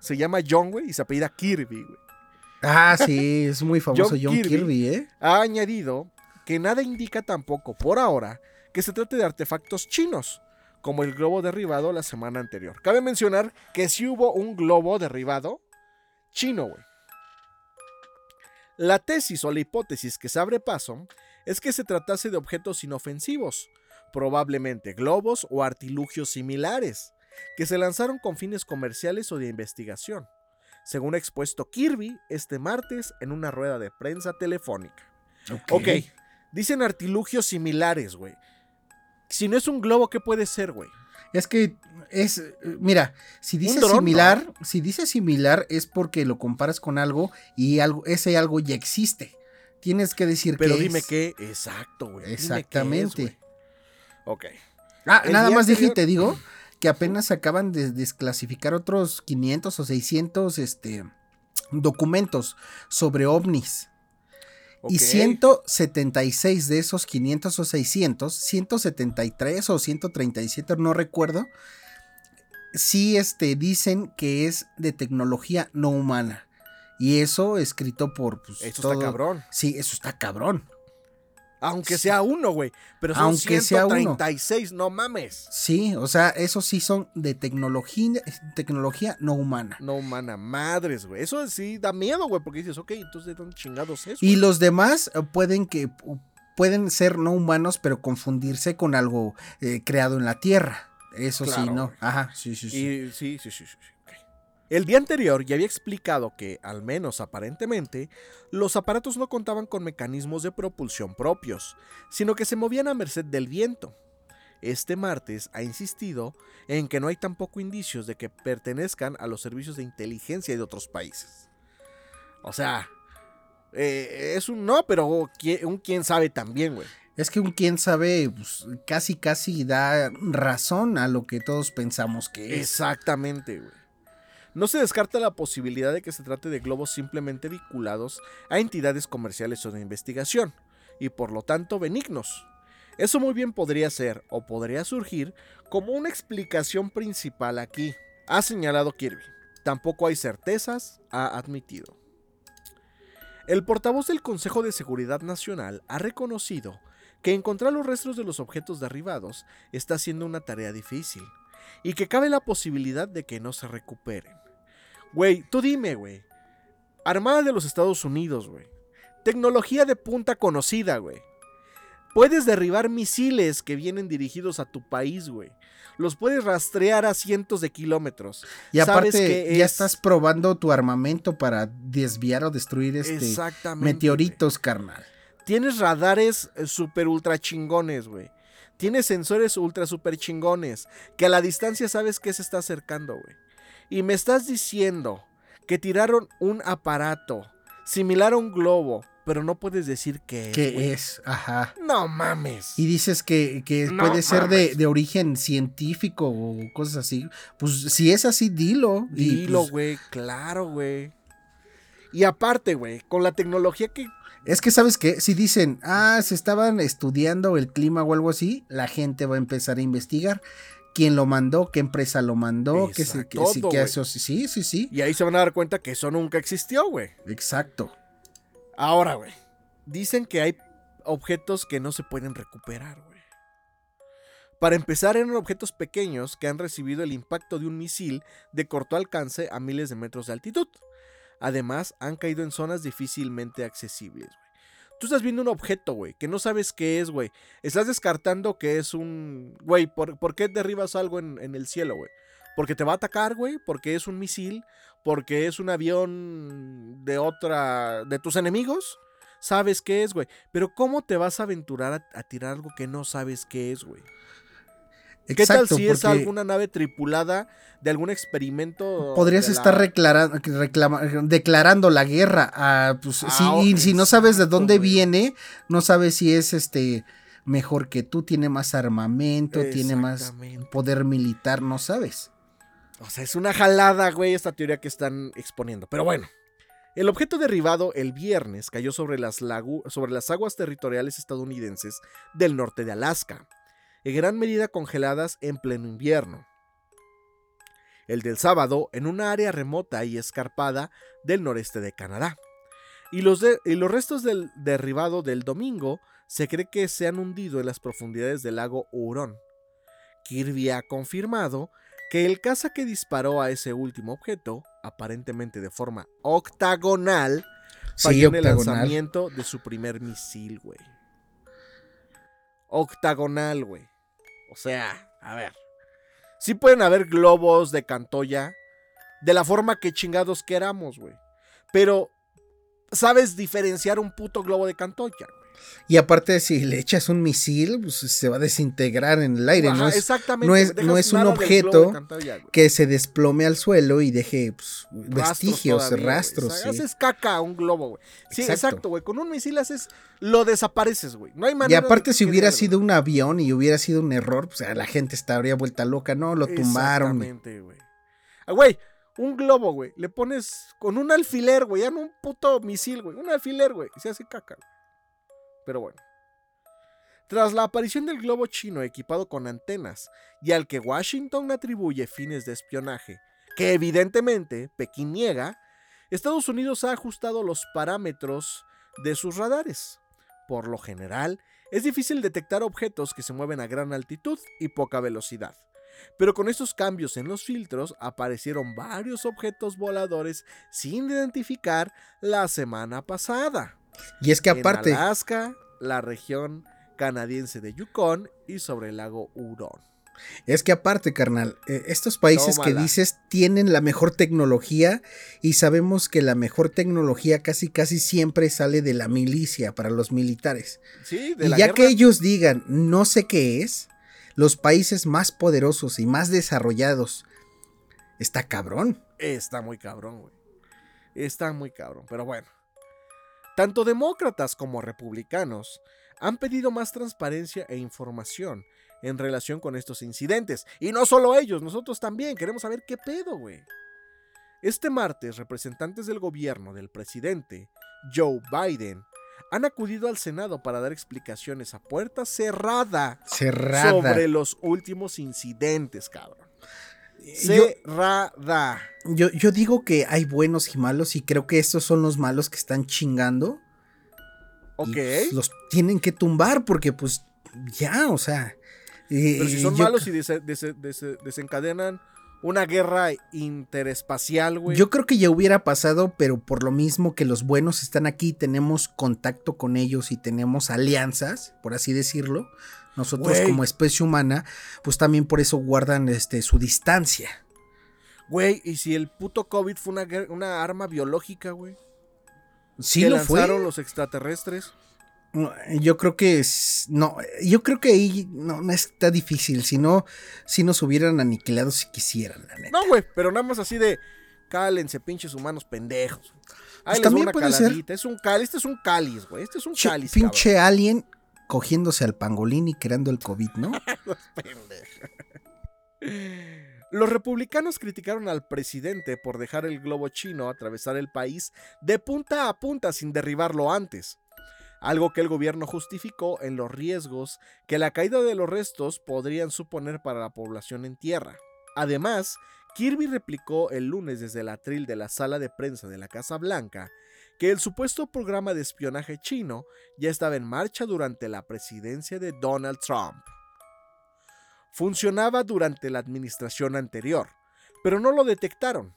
Se llama John, güey, y se apellida Kirby, güey. Ah, sí, es muy famoso John John, Kirby. Kirby. ¿eh? Ha añadido que nada indica tampoco, por ahora, que se trate de artefactos chinos, como el globo derribado la semana anterior. Cabe mencionar que sí hubo un globo derribado chino, güey. La tesis o la hipótesis que se abre paso es que se tratase de objetos inofensivos, probablemente globos o artilugios similares, que se lanzaron con fines comerciales o de investigación, según ha expuesto Kirby este martes en una rueda de prensa telefónica. Ok, dicen artilugios similares, güey. Si no es un globo, ¿qué puede ser, güey? Es que es, mira, si dice dron, similar, si dice similar es porque lo comparas con algo y algo, ese algo ya existe. Tienes que decir Pero dime es. qué, exacto, güey. dime qué es, Exactamente. güey. ok. Ah, El nada más dije y te digo que apenas acaban de desclasificar otros 500 o 600 este, documentos sobre ovnis. Y ok. 176 de esos 500 o 600, 173 o 137, no recuerdo, sí este, dicen que es de tecnología no humana. Y eso escrito por... Pues, Eso todo- está cabrón. Sí, eso está cabrón. Aunque Sí. sea uno, güey. Pero son Aunque sea uno. 136, no mames. Sí, o sea, esos sí son de tecnología, tecnología no humana. No humana, madres, güey. Eso sí da miedo, güey, porque dices, ok, entonces ¿de dónde chingados es? Y los demás eh, pueden que pueden ser no humanos, pero confundirse con algo eh, creado en la Tierra. Eso sí, no. Ajá, sí, sí, sí. Y sí, sí, sí, sí. El día anterior ya había explicado que, al menos aparentemente, los aparatos no contaban con mecanismos de propulsión propios, sino que se movían a merced del viento. Este martes ha insistido en que no hay tampoco indicios de que pertenezcan a los servicios de inteligencia de otros países. O sea, eh, es un no, pero un quién sabe también, güey. Es que un quién sabe, pues, casi, casi da razón a lo que todos pensamos que es. Exactamente, güey. No se descarta la posibilidad de que se trate de globos simplemente vinculados a entidades comerciales o de investigación, y por lo tanto benignos. Eso muy bien podría ser, o podría surgir, como una explicación principal aquí, ha señalado Kirby. Tampoco hay certezas, ha admitido. El portavoz del Consejo de Seguridad Nacional ha reconocido que encontrar los restos de los objetos derribados está siendo una tarea difícil y que cabe la posibilidad de que no se recuperen. Güey, tú dime, güey. Armada de los Estados Unidos, güey. Tecnología de punta conocida, güey. Puedes derribar misiles que vienen dirigidos a tu país, güey. Los puedes rastrear a cientos de kilómetros. Y Sabes aparte, que ya es- estás probando tu armamento para desviar o destruir este meteoritos, carnal. Tienes radares eh, super ultra chingones, güey. Tienes sensores ultra super chingones. Que a la distancia sabes que se está acercando, güey. Y me estás diciendo que tiraron un aparato similar a un globo, pero no puedes decir qué es. ¿Qué es? Ajá. No mames. Y dices que, que No puede ser de, de origen científico o cosas así. Pues si es así, dilo. Y, Dilo, pues, güey, claro, güey. Y aparte, güey, con la tecnología que Es que, ¿sabes qué? Si dicen, ah, se estaban estudiando el clima o algo así, la gente va a empezar a investigar. ¿Quién lo mandó? ¿Qué empresa lo mandó? ¿Qué se, güey. eso- sí, sí, sí. Y ahí se van a dar cuenta que eso nunca existió, güey. Exacto. Ahora, güey. Dicen que hay objetos que no se pueden recuperar, güey. Para empezar, eran objetos pequeños que han recibido el impacto de un misil de corto alcance a miles de metros de altitud. Además, han caído en zonas difícilmente accesibles, güey. Tú estás viendo un objeto, güey, que no sabes qué es, güey. Estás descartando que es un... Güey, ¿por, por qué derribas algo en, en el cielo, güey? Porque te va a atacar, güey, porque es un misil, porque es un avión de otra... de tus enemigos. Sabes qué es, güey. Pero ¿cómo te vas a aventurar a, a tirar algo que no sabes qué es, güey? ¿Qué tal si es alguna nave tripulada de algún experimento? Podrías la- estar reclara- reclama- declarando la guerra. a, pues, Ah, oh, y si no sabes de dónde güey. viene, no sabes si es este mejor que tú, tiene más armamento, tiene más poder militar, no sabes. O sea, es una jalada, güey, esta teoría que están exponiendo. Pero bueno, El objeto derribado el viernes cayó sobre las, sobre las aguas territoriales estadounidenses del norte de Alaska, en gran medida congeladas en pleno invierno. El del sábado en una área remota y escarpada del noreste de Canadá. Y los, y los restos del derribado del domingo se cree que se han hundido en las profundidades del lago Hurón. Kirby ha confirmado que el caza que disparó a ese último objeto, aparentemente de forma octagonal, falló en el lanzamiento de su primer misil, güey. Octagonal, güey. O sea, a ver. Sí pueden haber globos de Cantoya de la forma que chingados queramos, güey. Pero sabes diferenciar un puto globo de Cantoya. Y aparte, si le echas un misil, pues se va a desintegrar en el aire. no es, no es, no es un objeto que se desplome al suelo y deje pues, vestigios, rastros. sí. Haces caca a un globo, güey. Sí, exacto, güey. Con un misil haces, lo desapareces, güey. No hay manera. Y aparte, si hubiera sido un avión y hubiera sido un error, pues la gente estaría vuelta loca. No, lo tumbaron. Exactamente, güey. Ah, güey, un globo, güey. Le pones con un alfiler, güey. Ya no un puto misil, güey. Un alfiler, güey. Y se hace caca. Pero bueno. Tras la aparición del globo chino equipado con antenas y al que Washington atribuye fines de espionaje, que evidentemente Pekín niega, Estados Unidos ha ajustado los parámetros de sus radares. Por lo general, es difícil detectar objetos que se mueven a gran altitud y poca velocidad. Pero con estos cambios en los filtros aparecieron varios objetos voladores sin identificar la semana pasada. Y es que aparte. En Alaska, la región canadiense de Yukon y sobre el lago Hurón. Es que aparte, carnal, eh, estos países que dices tienen la mejor tecnología y sabemos que la mejor tecnología casi casi siempre sale de la milicia para los militares. Sí, de y ya que ellos digan no sé qué es, los países más poderosos y más desarrollados, está cabrón. Está muy cabrón, güey. Está muy cabrón, pero bueno. Tanto demócratas como republicanos han pedido más transparencia e información en relación con estos incidentes. Y no solo ellos, nosotros también queremos saber qué pedo, güey. Este martes, representantes del gobierno del presidente Joe Biden han acudido al Senado para dar explicaciones a puerta cerrada, cerrada. sobre los últimos incidentes, cabrón. Cerrada. Yo, yo digo que hay buenos y malos y creo que estos son los malos que están chingando. Ok. Pues, los tienen que tumbar porque pues ya, o sea. Pero si son malos y desencadenan una guerra interespacial, güey. Yo creo que ya hubiera pasado, pero por lo mismo que los buenos están aquí, tenemos contacto con ellos y tenemos alianzas, por así decirlo. Nosotros como especie humana, pues también por eso guardan este, su distancia. Güey, ¿y si el puto COVID fue una, una arma biológica, güey? Sí, lo lanzaron los extraterrestres. Yo creo que es, no, yo creo que ahí no, no está difícil, si no, si nos hubieran aniquilado si quisieran, la neta. No, güey, pero nada más así de cálense, pinches humanos pendejos. Ahí pues también puede ser. Es un cáliz, este es un cáliz, güey. Este es un cáliz. Pinche alien cogiéndose al pangolín y creando el COVID, ¿no? Los republicanos criticaron al presidente por dejar el globo chino atravesar el país de punta a punta sin derribarlo antes, algo que el gobierno justificó en los riesgos que la caída de los restos podrían suponer para la población en tierra. Además, Kirby replicó el lunes desde el atril de la sala de prensa de la Casa Blanca que el supuesto programa de espionaje chino ya estaba en marcha durante la presidencia de Donald Trump. Funcionaba durante la administración anterior, pero no lo detectaron.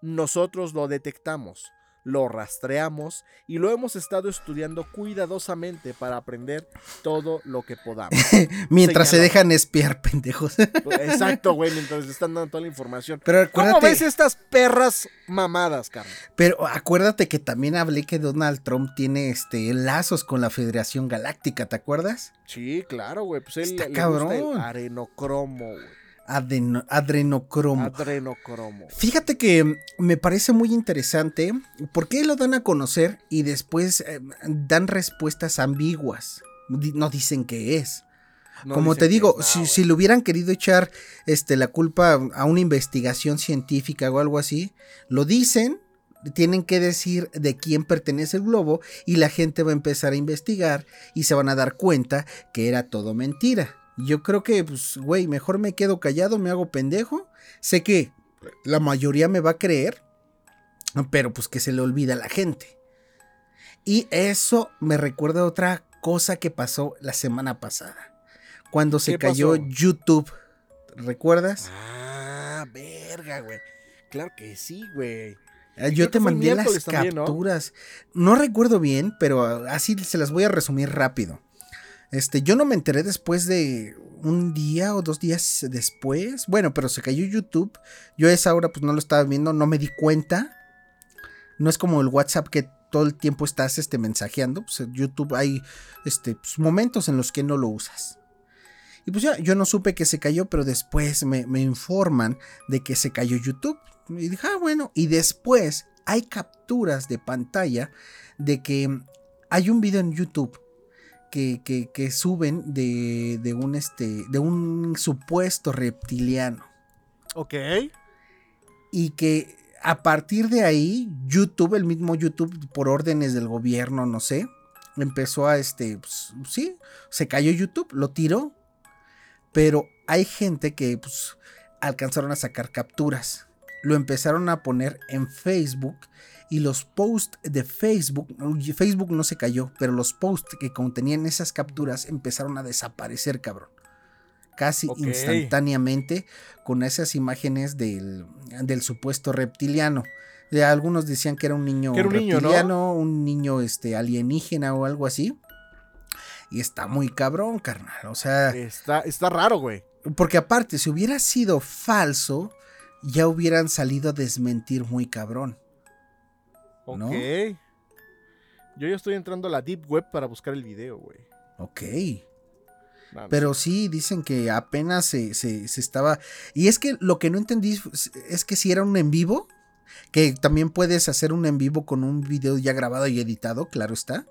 Nosotros lo detectamos lo rastreamos y lo hemos estado estudiando cuidadosamente para aprender todo lo que podamos. mientras se dejan espiar, pendejos. Exacto, güey, mientras están dando toda la información. Pero ¿Cómo ves estas perras mamadas, Carlos? Pero acuérdate que también hablé que Donald Trump tiene este lazos con la Federación Galáctica, ¿te acuerdas? Sí, claro, güey. Pues él Está cabrón. el arenocromo, güey adrenocromo. Adrenocromo. Fíjate que me parece muy interesante porque lo dan a conocer y después eh, dan respuestas ambiguas. No dicen qué es. Como te digo, si, si, le hubieran querido echar este, la culpa a una investigación científica o algo así, lo dicen, tienen que decir de quién pertenece el globo y la gente va a empezar a investigar y se van a dar cuenta que era todo mentira. Yo creo que, pues, güey, mejor me quedo callado, me hago pendejo. Sé que la mayoría me va a creer, pero pues que se le olvida a la gente. Y eso me recuerda a otra cosa que pasó la semana pasada. Cuando se cayó YouTube. ¿Recuerdas? Ah, verga, güey. Claro que sí, güey. Ah, yo te mandé las capturas. ¿no? recuerdo bien, pero así se las voy a resumir rápido. Este, yo no me enteré después de un día o dos días después. Bueno, pero se cayó YouTube. Yo a esa hora pues no lo estaba viendo, no me di cuenta. No es como el WhatsApp que todo el tiempo estás este, mensajeando. Pues en YouTube hay este, pues, momentos en los que no lo usas. Y pues ya, yo no supe que se cayó, pero después me, me informan de que se cayó YouTube. Y dije, ah, bueno. Y después hay capturas de pantalla de que hay un video en YouTube que, que, suben de, de, un, este, de un supuesto reptiliano. Ok. Y que a partir de ahí, YouTube, el mismo YouTube, por órdenes del gobierno, no sé, empezó a, este, pues, sí, se cayó YouTube, lo tiró. Pero hay gente que, pues, alcanzaron a sacar capturas. Lo empezaron a poner en Facebook y los posts de Facebook, Facebook no se cayó, pero los posts que contenían esas capturas empezaron a desaparecer, cabrón. Casi instantáneamente con esas imágenes del, del supuesto reptiliano. algunos decían que era un niño reptiliano, un niño este, alienígena o algo así. Y está muy cabrón, carnal. O sea. Está, está raro, güey. Porque aparte, si hubiera sido falso, ya hubieran salido a desmentir muy cabrón. Ok. Yo ya estoy entrando a la Deep Web para buscar el video, güey. Ok. Pero sí, dicen que apenas se, estaba... Y es que lo que no entendí es que si era un en vivo, que también puedes hacer un en vivo con un video ya grabado y editado, claro está.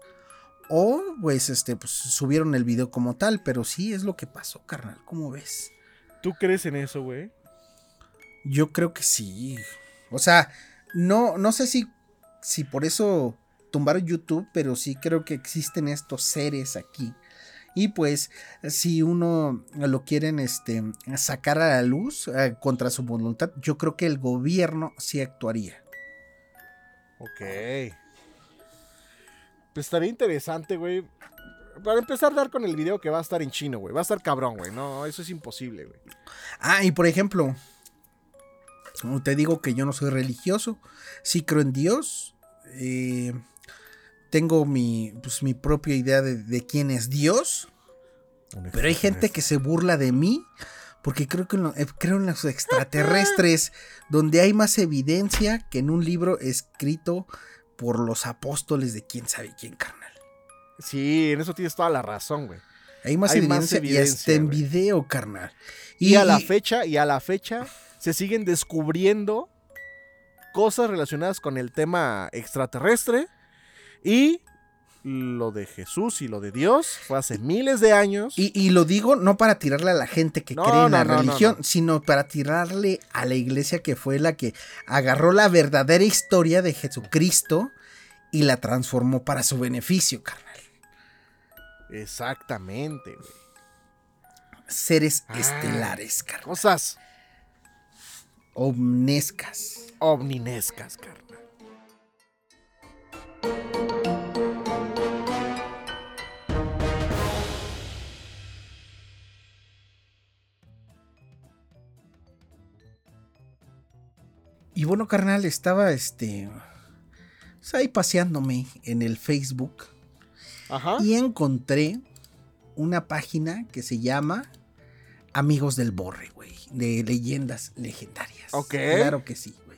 O pues este, pues subieron el video como tal, pero sí es lo que pasó, carnal, ¿cómo ves? ¿Tú crees en eso, güey? Yo creo que sí. O sea, no, no sé si si por eso tumbaron YouTube, pero sí creo que existen estos seres aquí. Y pues, si uno lo quieren este, sacar a la luz eh, contra su voluntad, yo creo que el gobierno sí actuaría. Ok. Pues estaría interesante, güey. Para empezar a dar con el video que va a estar en chino, güey. Va a estar cabrón, güey. No, eso es imposible, güey. Ah, y por ejemplo, te digo que yo no soy religioso, sí creo en Dios, eh, tengo mi, pues, mi propia idea de, quién es Dios, pero hay gente que se burla de mí porque creo, que eh, creo en los extraterrestres, donde hay más evidencia que en un libro escrito por los apóstoles de quién sabe quién, carnal. Sí, en eso tienes toda la razón, güey. Hay más, evidencia, y hasta en video, carnal. y, a la fecha, y a la fecha, se siguen descubriendo cosas relacionadas con el tema extraterrestre y lo de Jesús y lo de Dios fue hace miles de años. Y, lo digo no para tirarle a la gente que cree en la religión, sino para tirarle a la iglesia que fue la que agarró la verdadera historia de Jesucristo y la transformó para su beneficio, carnal. Exactamente, güey. Seres ah, estelares, carnal. Cosas Omnescas. Omninescas, carnal. Y bueno, carnal, estaba este. Pues, ahí paseándome en el Facebook. Ajá. Y encontré una página que se llama Amigos del Borre, güey. De leyendas legendarias. Ok. Claro que sí, güey.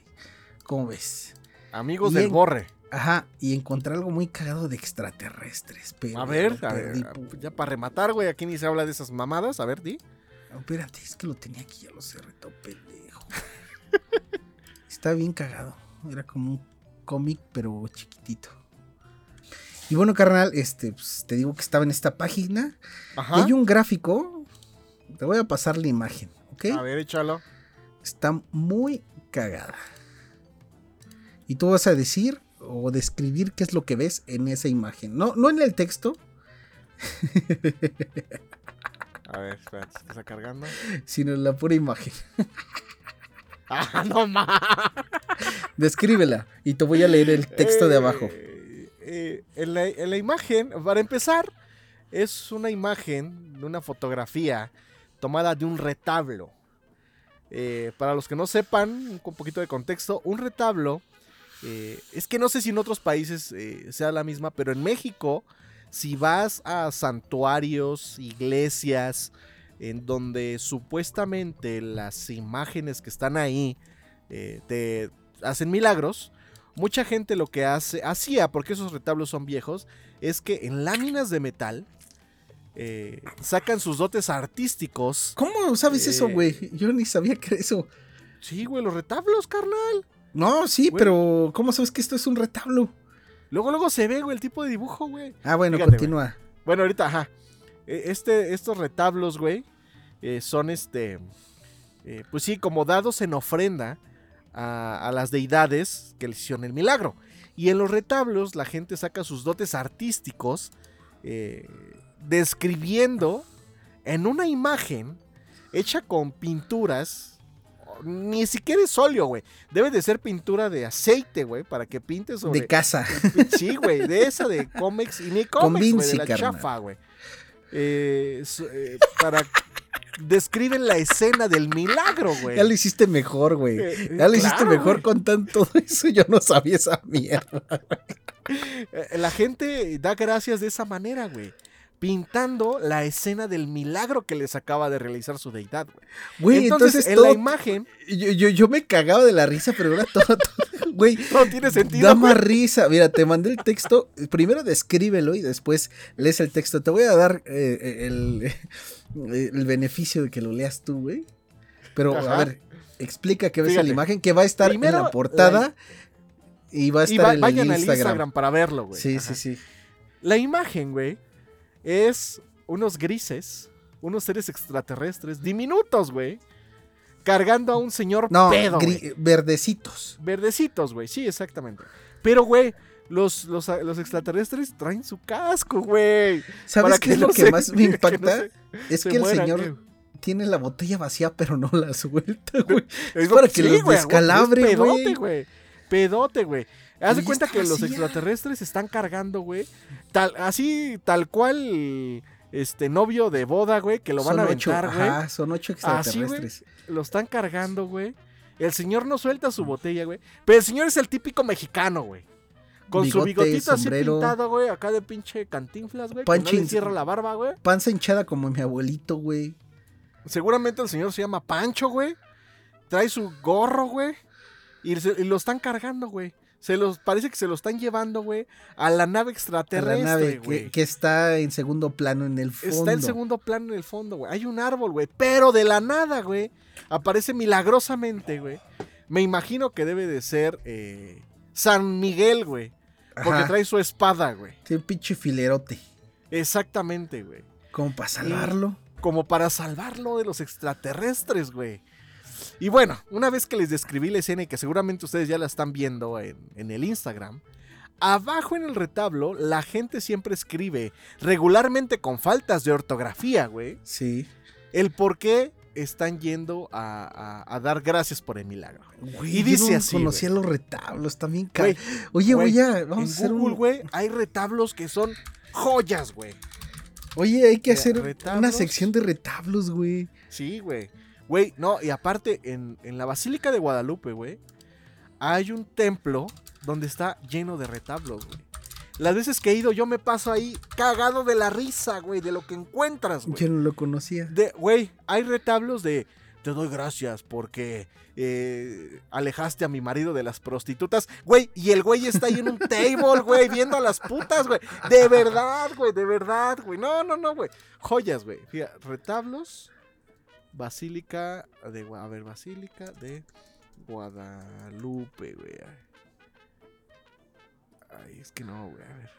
¿Cómo ves? Amigos del Borre. Ajá, y encontré algo muy cagado de extraterrestres. a ver, a ver ya para rematar, güey, aquí ni se habla de esas mamadas. A ver, di. espérate, es que lo tenía aquí, ya lo cerré todo pendejo. Está bien cagado. Era como un cómic, pero chiquitito. Y bueno, carnal, este, pues, te digo que estaba en esta página. Ajá. Y hay un gráfico te voy a pasar la imagen, ¿ok? A ver, échalo. Está muy cagada. Y tú vas a decir o describir qué es lo que ves en esa imagen. No, no en el texto. A ver, espera, ¿se está cargando? Sino en la pura imagen. ¡Ah, no más! Descríbela y te voy a leer el texto de abajo. Eh, eh, en, la, en la imagen, para empezar, es una imagen de una fotografía tomada de un retablo. Eh, para los que no sepan, un poquito de contexto, un retablo, eh, es que no sé si en otros países eh, sea la misma, pero en México, si vas a santuarios, iglesias, en donde supuestamente las imágenes que están ahí te hacen milagros, mucha gente lo que hace, hacía, porque esos retablos son viejos, es que en láminas de metal eh, sacan sus dotes artísticos. ¿Cómo sabes Eh, eso, güey? Yo ni sabía que era eso. Sí, güey, los retablos, carnal. No, sí, Güey. pero ¿cómo sabes que esto es un retablo? Luego, luego se ve, güey, el tipo de dibujo, güey. Ah, bueno, Fíjate, continúa. Bueno, ahorita, ajá. Eh, Este, estos retablos, güey, eh, son este. eh, pues sí, como dados en ofrenda a, a las deidades que les hicieron el milagro. Y en los retablos, la gente saca sus dotes artísticos, eh, describiendo en una imagen hecha con pinturas. Ni siquiera es óleo, güey. Debe de ser pintura de aceite, güey, para que pintes sobre De casa. Sí, güey, de esa de cómics y ni cómics, güey, de la chafa, güey. Eh, eh, para describen la escena del milagro, güey. Ya lo hiciste mejor, güey. Eh, Ya lo hiciste mejor con tanto eso. Yo no sabía esa mierda. Eh, La gente da gracias de esa manera, güey. Pintando la escena del milagro que les acaba de realizar su deidad, güey. Güey, Entonces, entonces, en todo. la imagen, Yo, yo, yo me cagaba de la risa, pero ahora todo. Güey. no tiene sentido. Da más risa. Mira, te mandé el texto. Primero descríbelo y después lees el texto. Te voy a dar eh, el, el beneficio de que lo leas tú, güey. Pero, a ver, explica qué ves en Fíjate. la imagen, que va a estar Primero, en la portada la- y va a Y estar va- en vayan el al Instagram. Instagram para verlo, güey. sí, Ajá. sí, sí. La imagen, güey, es unos grises, unos seres extraterrestres diminutos, güey, cargando a un señor No, pedo, güey. verdecitos. Verdecitos, güey, sí, exactamente. Pero, güey, los, los, los extraterrestres traen su casco, güey. ¿Sabes para qué es no lo que se- más me que no impacta? se- es se que el mueran, señor güey. tiene la botella vacía, pero no la suelta, güey. Es para lo- que los güey, descalabre, es pedote, güey. güey. Pedote, güey. Haz de cuenta que los extraterrestres están cargando, güey. Tal, así, tal cual, este novio de boda, güey, que lo van son a ocho, aventar, güey. ajá, son ocho Así, güey. extraterrestres. Lo están cargando, güey. El señor no suelta su botella, güey. Pero el señor es el típico mexicano, güey. Con su Bigote, bigotito sombrero. así pintado, güey. Acá de pinche cantinflas, güey. Que no Panchín. le cierra la barba, güey. Panza hinchada como mi abuelito, güey. Seguramente el señor se llama Pancho, güey. Trae su gorro, güey. Y, se- y lo están cargando, güey. Se los, parece que se lo están llevando, güey, a la nave A extraterrestre, la nave que, que está en segundo plano en el fondo. Está en segundo plano en el fondo, güey. Hay un árbol, güey. Pero de la nada, güey. Aparece milagrosamente, güey. Me imagino que debe de ser eh, San Miguel, güey. Porque Ajá, trae su espada, güey. Tiene un pinche filerote. Exactamente, güey. Como para salvarlo. Como para salvarlo de los extraterrestres, güey. Y bueno, una vez que les describí la escena y que seguramente ustedes ya la están viendo en, en el Instagram, abajo en el retablo la gente siempre escribe, regularmente con faltas de ortografía, güey, Sí. el por qué están yendo a, a- a dar gracias por el milagro. Güey, Y yo dice no así, conocía los retablos también, ca- Güey, Oye, güey, voy a. en Vamos a hacer Google, un. güey, hay retablos que son joyas, güey. Oye, hay que hacer una sección de retablos, güey. Sí, güey. Güey, no, y aparte, en, en la Basílica de Guadalupe, güey, hay un templo donde está lleno de retablos, güey. Las veces que he ido, yo me paso ahí cagado de la risa, güey, de lo que encuentras, güey. Yo no lo conocía. De- Güey, hay retablos de, te doy gracias porque eh, alejaste a mi marido de las prostitutas. Güey, y el güey está ahí en un table, güey, viendo a las putas, güey. De verdad, güey, de verdad, güey. No, no, no, güey. Joyas, güey. Fíjate, retablos. Basílica de... A ver, Basílica de Guadalupe, güey. Ay, es que no, güey. A ver.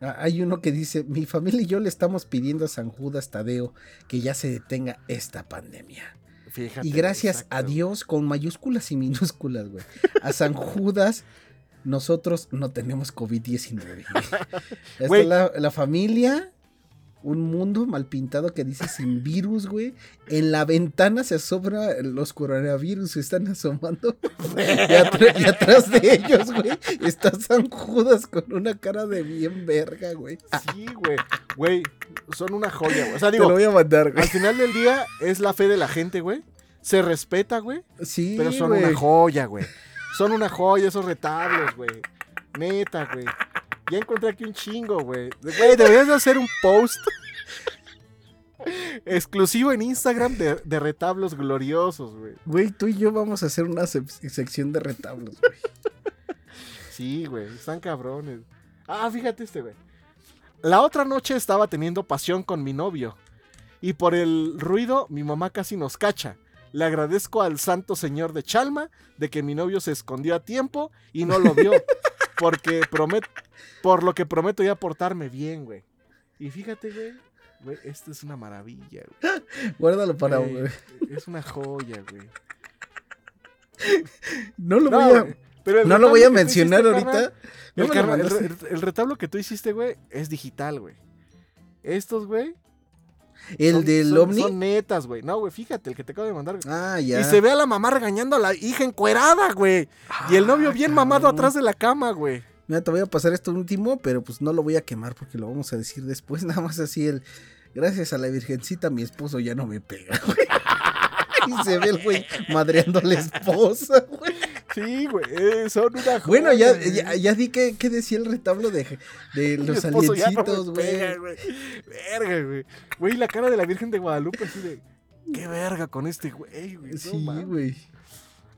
Ah, Hay uno que dice: Mi familia y yo le estamos pidiendo a San Judas Tadeo que ya se detenga esta pandemia. Fíjate. Y gracias a. Dios, con mayúsculas y minúsculas, güey. A San Judas nosotros no tenemos COVID-19. Está la, la familia, un mundo mal pintado que dice sin virus, güey. En la ventana se asoma los coronavirus, se están asomando. y, atrás de ellos, güey, está San Judas con una cara de bien verga, güey. Sí, güey. Güey, son una joya, güey. O sea, Te lo digo, voy a mandar, güey. al final del día es la fe de la gente, güey. Se respeta, güey. Sí, Pero son güey. una joya, güey. Son una joya esos retablos, güey. Neta, güey. Ya encontré aquí un chingo, güey. Güey, deberías de hacer un post exclusivo en Instagram de, de retablos gloriosos, güey. Güey, tú y yo vamos a hacer una sec- sección de retablos, güey. Sí, güey, están cabrones. Ah, fíjate este, güey. La otra noche estaba teniendo pasión con mi novio. Y por el ruido, mi mamá casi nos cacha. Le agradezco al santo señor de Chalma de que mi novio se escondió a tiempo y no lo vio. Porque prometo, por lo que prometo ya portarme bien, güey. Y fíjate, güey. Güey, esto es una maravilla, güey. Guárdalo para, Güey, güey. Es una joya, güey. No lo No, voy a, pero no lo voy a mencionar hiciste, ahorita. carnal, No el retablo que tú hiciste, güey, es digital, güey. Estos, güey. El son- del son- ovni. Son netas, güey. No, güey, fíjate, el que te acabo de mandar. Ah, ya. Y se ve a la mamá regañando a la hija encuerada, güey. Y el novio Ah, bien mamado atrás de la cama, güey. Mira, te voy a pasar esto último, pero pues no lo voy a quemar porque lo vamos a decir después. Nada más así el. Gracias a la Virgencita, mi esposo ya no me pega, güey. Y se ve el güey madreando a la esposa, güey. Sí, güey. son una Bueno, joya, ya, güey. ya, ya di que, que decía el retablo de, de los ya no aliencitos, güey. Verga, güey. Güey, la cara de la Virgen de Guadalupe así de. Qué verga con este güey, güey. no Sí, güey.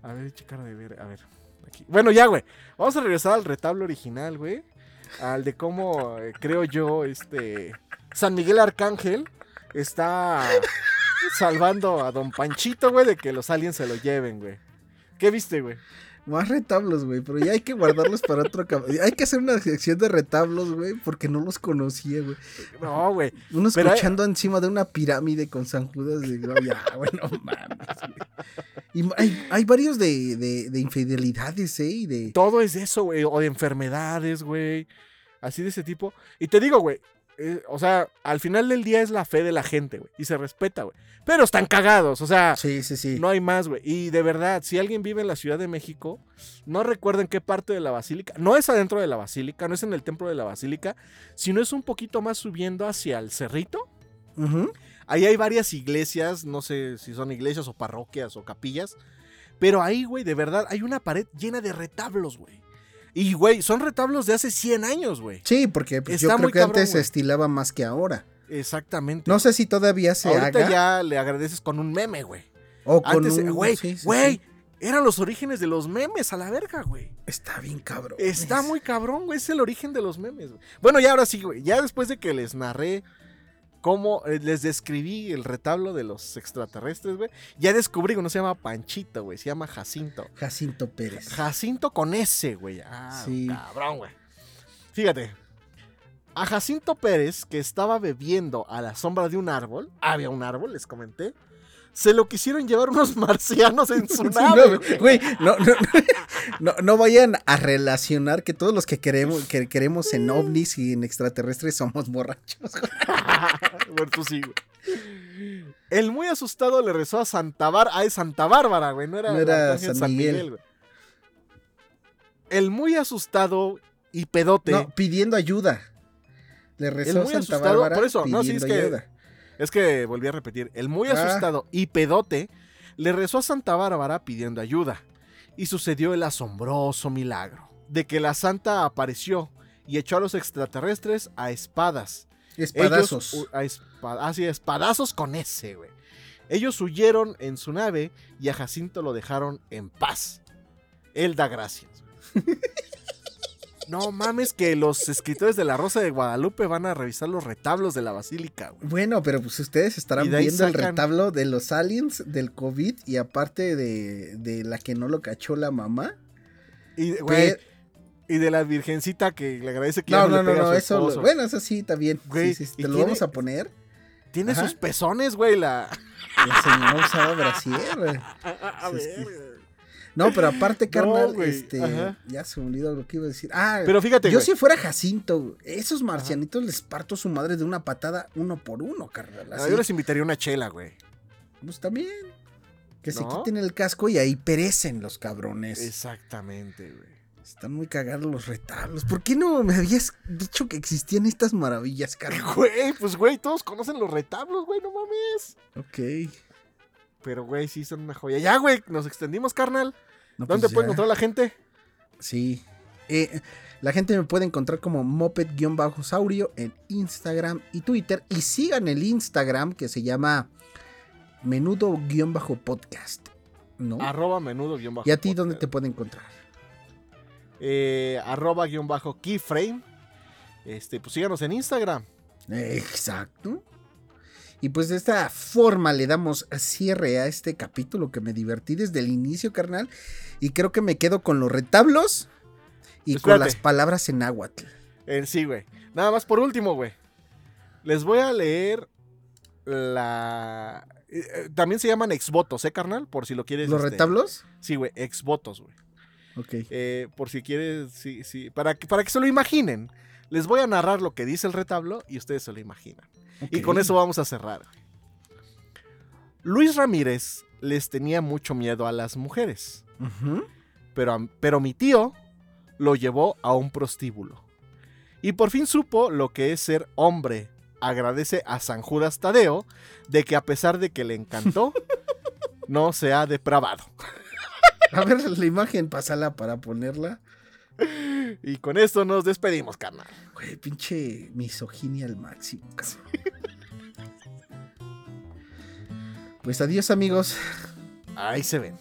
A ver, eche cara de ver. A ver. Aquí. Bueno, ya, güey. Vamos a regresar al retablo original, güey. Al de cómo, eh, creo yo, este. San Miguel Arcángel está salvando a Don Panchito, güey, de que los aliens se lo lleven, güey. ¿Qué viste, güey? Más retablos, güey, pero ya hay que guardarlos para otro Hay que hacer una sección de retablos, güey, porque no los conocía, güey. No, güey. Uno Pero hay- escuchando encima de una pirámide con San Judas, ya, güey, no mames, güey. Y hay, hay varios de, de, de infidelidades, ¿eh? Y de... Todo es de eso, güey. O de enfermedades, güey. Así de ese tipo. Y te digo, güey. Eh, o sea, al final del día es la fe de la gente, güey. Y se respeta, güey. Pero están cagados, o sea. Sí, sí, sí. No hay más, güey. Y de verdad, si alguien vive en la Ciudad de México, no recuerden qué parte de la basílica. No es adentro de la basílica, no es en el templo de la basílica, sino es un poquito más subiendo hacia el cerrito. Ujú. Ahí hay varias iglesias, no sé si son iglesias o parroquias o capillas. Pero ahí, güey, de verdad, hay una pared llena de retablos, güey. Y, güey, son retablos de hace 100 años, güey. Sí, porque pues, yo creo que cabrón, antes se estilaba más que ahora. Exactamente. No sé si todavía se Ahorita haga. ya le agradeces con un meme, güey. O con Antes, un... güey, sí, sí, güey, sí. eran los orígenes de los memes a la verga, güey. Está bien cabrón. Está muy cabrón, güey. Es el origen de los memes, güey. Bueno, ya ahora sí, güey. Ya después de que les narré cómo eh, les describí el retablo de los extraterrestres, güey. Ya descubrí que no se llama Panchito, güey. Se llama Jacinto. Jacinto Pérez. Jacinto con S, güey. Ah, Sí. cabrón, güey. Fíjate. A Jacinto Pérez, que estaba bebiendo a la sombra de un árbol, había un árbol, les comenté, se lo quisieron llevar unos marcianos en su Sí, nave. no, güey. no, no, no, no vayan a relacionar que todos los que queremos, que queremos en ovnis y en extraterrestres somos borrachos. bueno, tú sí, güey. El muy asustado le rezó a Santa Bárbara. Ah, es Santa Bárbara, güey. No era, No era arcángel San Miguel. güey. El muy asustado y pedote. No, pidiendo ayuda. Le rezó muy Santa asustado, Bárbara por eso, no, sí, es que- ayuda. Es que volví a repetir. El muy Ah. asustado y pedote le rezó a Santa Bárbara pidiendo ayuda. Y sucedió el asombroso milagro de que la santa apareció y echó a los extraterrestres a espadas. Espadazos. Ellos, a ah, sí, espadazos con ese, güey. Ellos huyeron en su nave y a Jacinto lo dejaron en paz. Él da gracias. no mames que los escritores de la Rosa de Guadalupe van a revisar los retablos de la basílica, güey. Bueno, pero pues ustedes estarán viendo el retablo de los aliens, del COVID y aparte de, de la que no lo cachó la mamá. Y, güey, Pe- y de la virgencita que le agradece que ya No, no, no, no, a su eso, esposo. lo- bueno, eso sí, bien. Güey, Sí, sí, te lo tiene- vamos a poner. Tiene Ajá. sus pezones, güey, la... La señora usaba brasier, güey. A, ver, güey. No, pero aparte, carnal, este. ajá. Ya se me olvidó lo que iba a decir. Ah, Pero fíjate, yo si fuera Jacinto, esos marcianitos les parto su madre de una patada uno por uno, carnal. No, Así, yo les invitaría una chela, güey. pues también. Que se quiten el casco y ahí perecen los cabrones. Exactamente, güey. Están muy cagados los retablos. ¿Por qué no me habías dicho que existían estas maravillas, carnal? Güey, pues, güey, todos conocen los retablos, güey, no mames. Ok. Pero, güey, sí son una joya. Ya, güey, nos extendimos, carnal. No, ¿Dónde pues puede encontrar la gente? Sí. Eh, la gente me puede encontrar como moped-saurio en Instagram y Twitter. Y sigan el Instagram que se llama menudo-podcast. ¿No? Arroba menudo guion bajo. ¿Y a ti dónde te puede encontrar? Eh, arroba guion bajo keyframe. Este, pues síganos en Instagram. Exacto. Y pues de esta forma le damos cierre a este capítulo que me divertí desde el inicio, carnal. Y creo que me quedo con los retablos y con las palabras en náhuatl. Eh, sí, güey. Nada más por último, güey. Les voy a leer la. eh, eh, también se llaman exvotos, ¿eh, carnal? Por si lo quieres. ¿Los este, retablos? Sí, güey, exvotos, güey. Ok. Eh, por si quieres, sí, sí. Para que, para que se lo imaginen. Les voy a narrar lo que dice el retablo y ustedes se lo imaginan. Y con eso vamos a cerrar. Luis Ramírez les tenía mucho miedo a las mujeres. Pero, pero mi tío lo llevó a un prostíbulo. Y por fin supo lo que es ser hombre. Agradece a San Judas Tadeo de que a pesar de que le encantó, no se ha depravado. A ver la imagen, pásala para ponerla. Y con esto nos despedimos, carnal. Güey, pinche misoginia al máximo, cabrón. Pues adiós, amigos. Ahí se ven.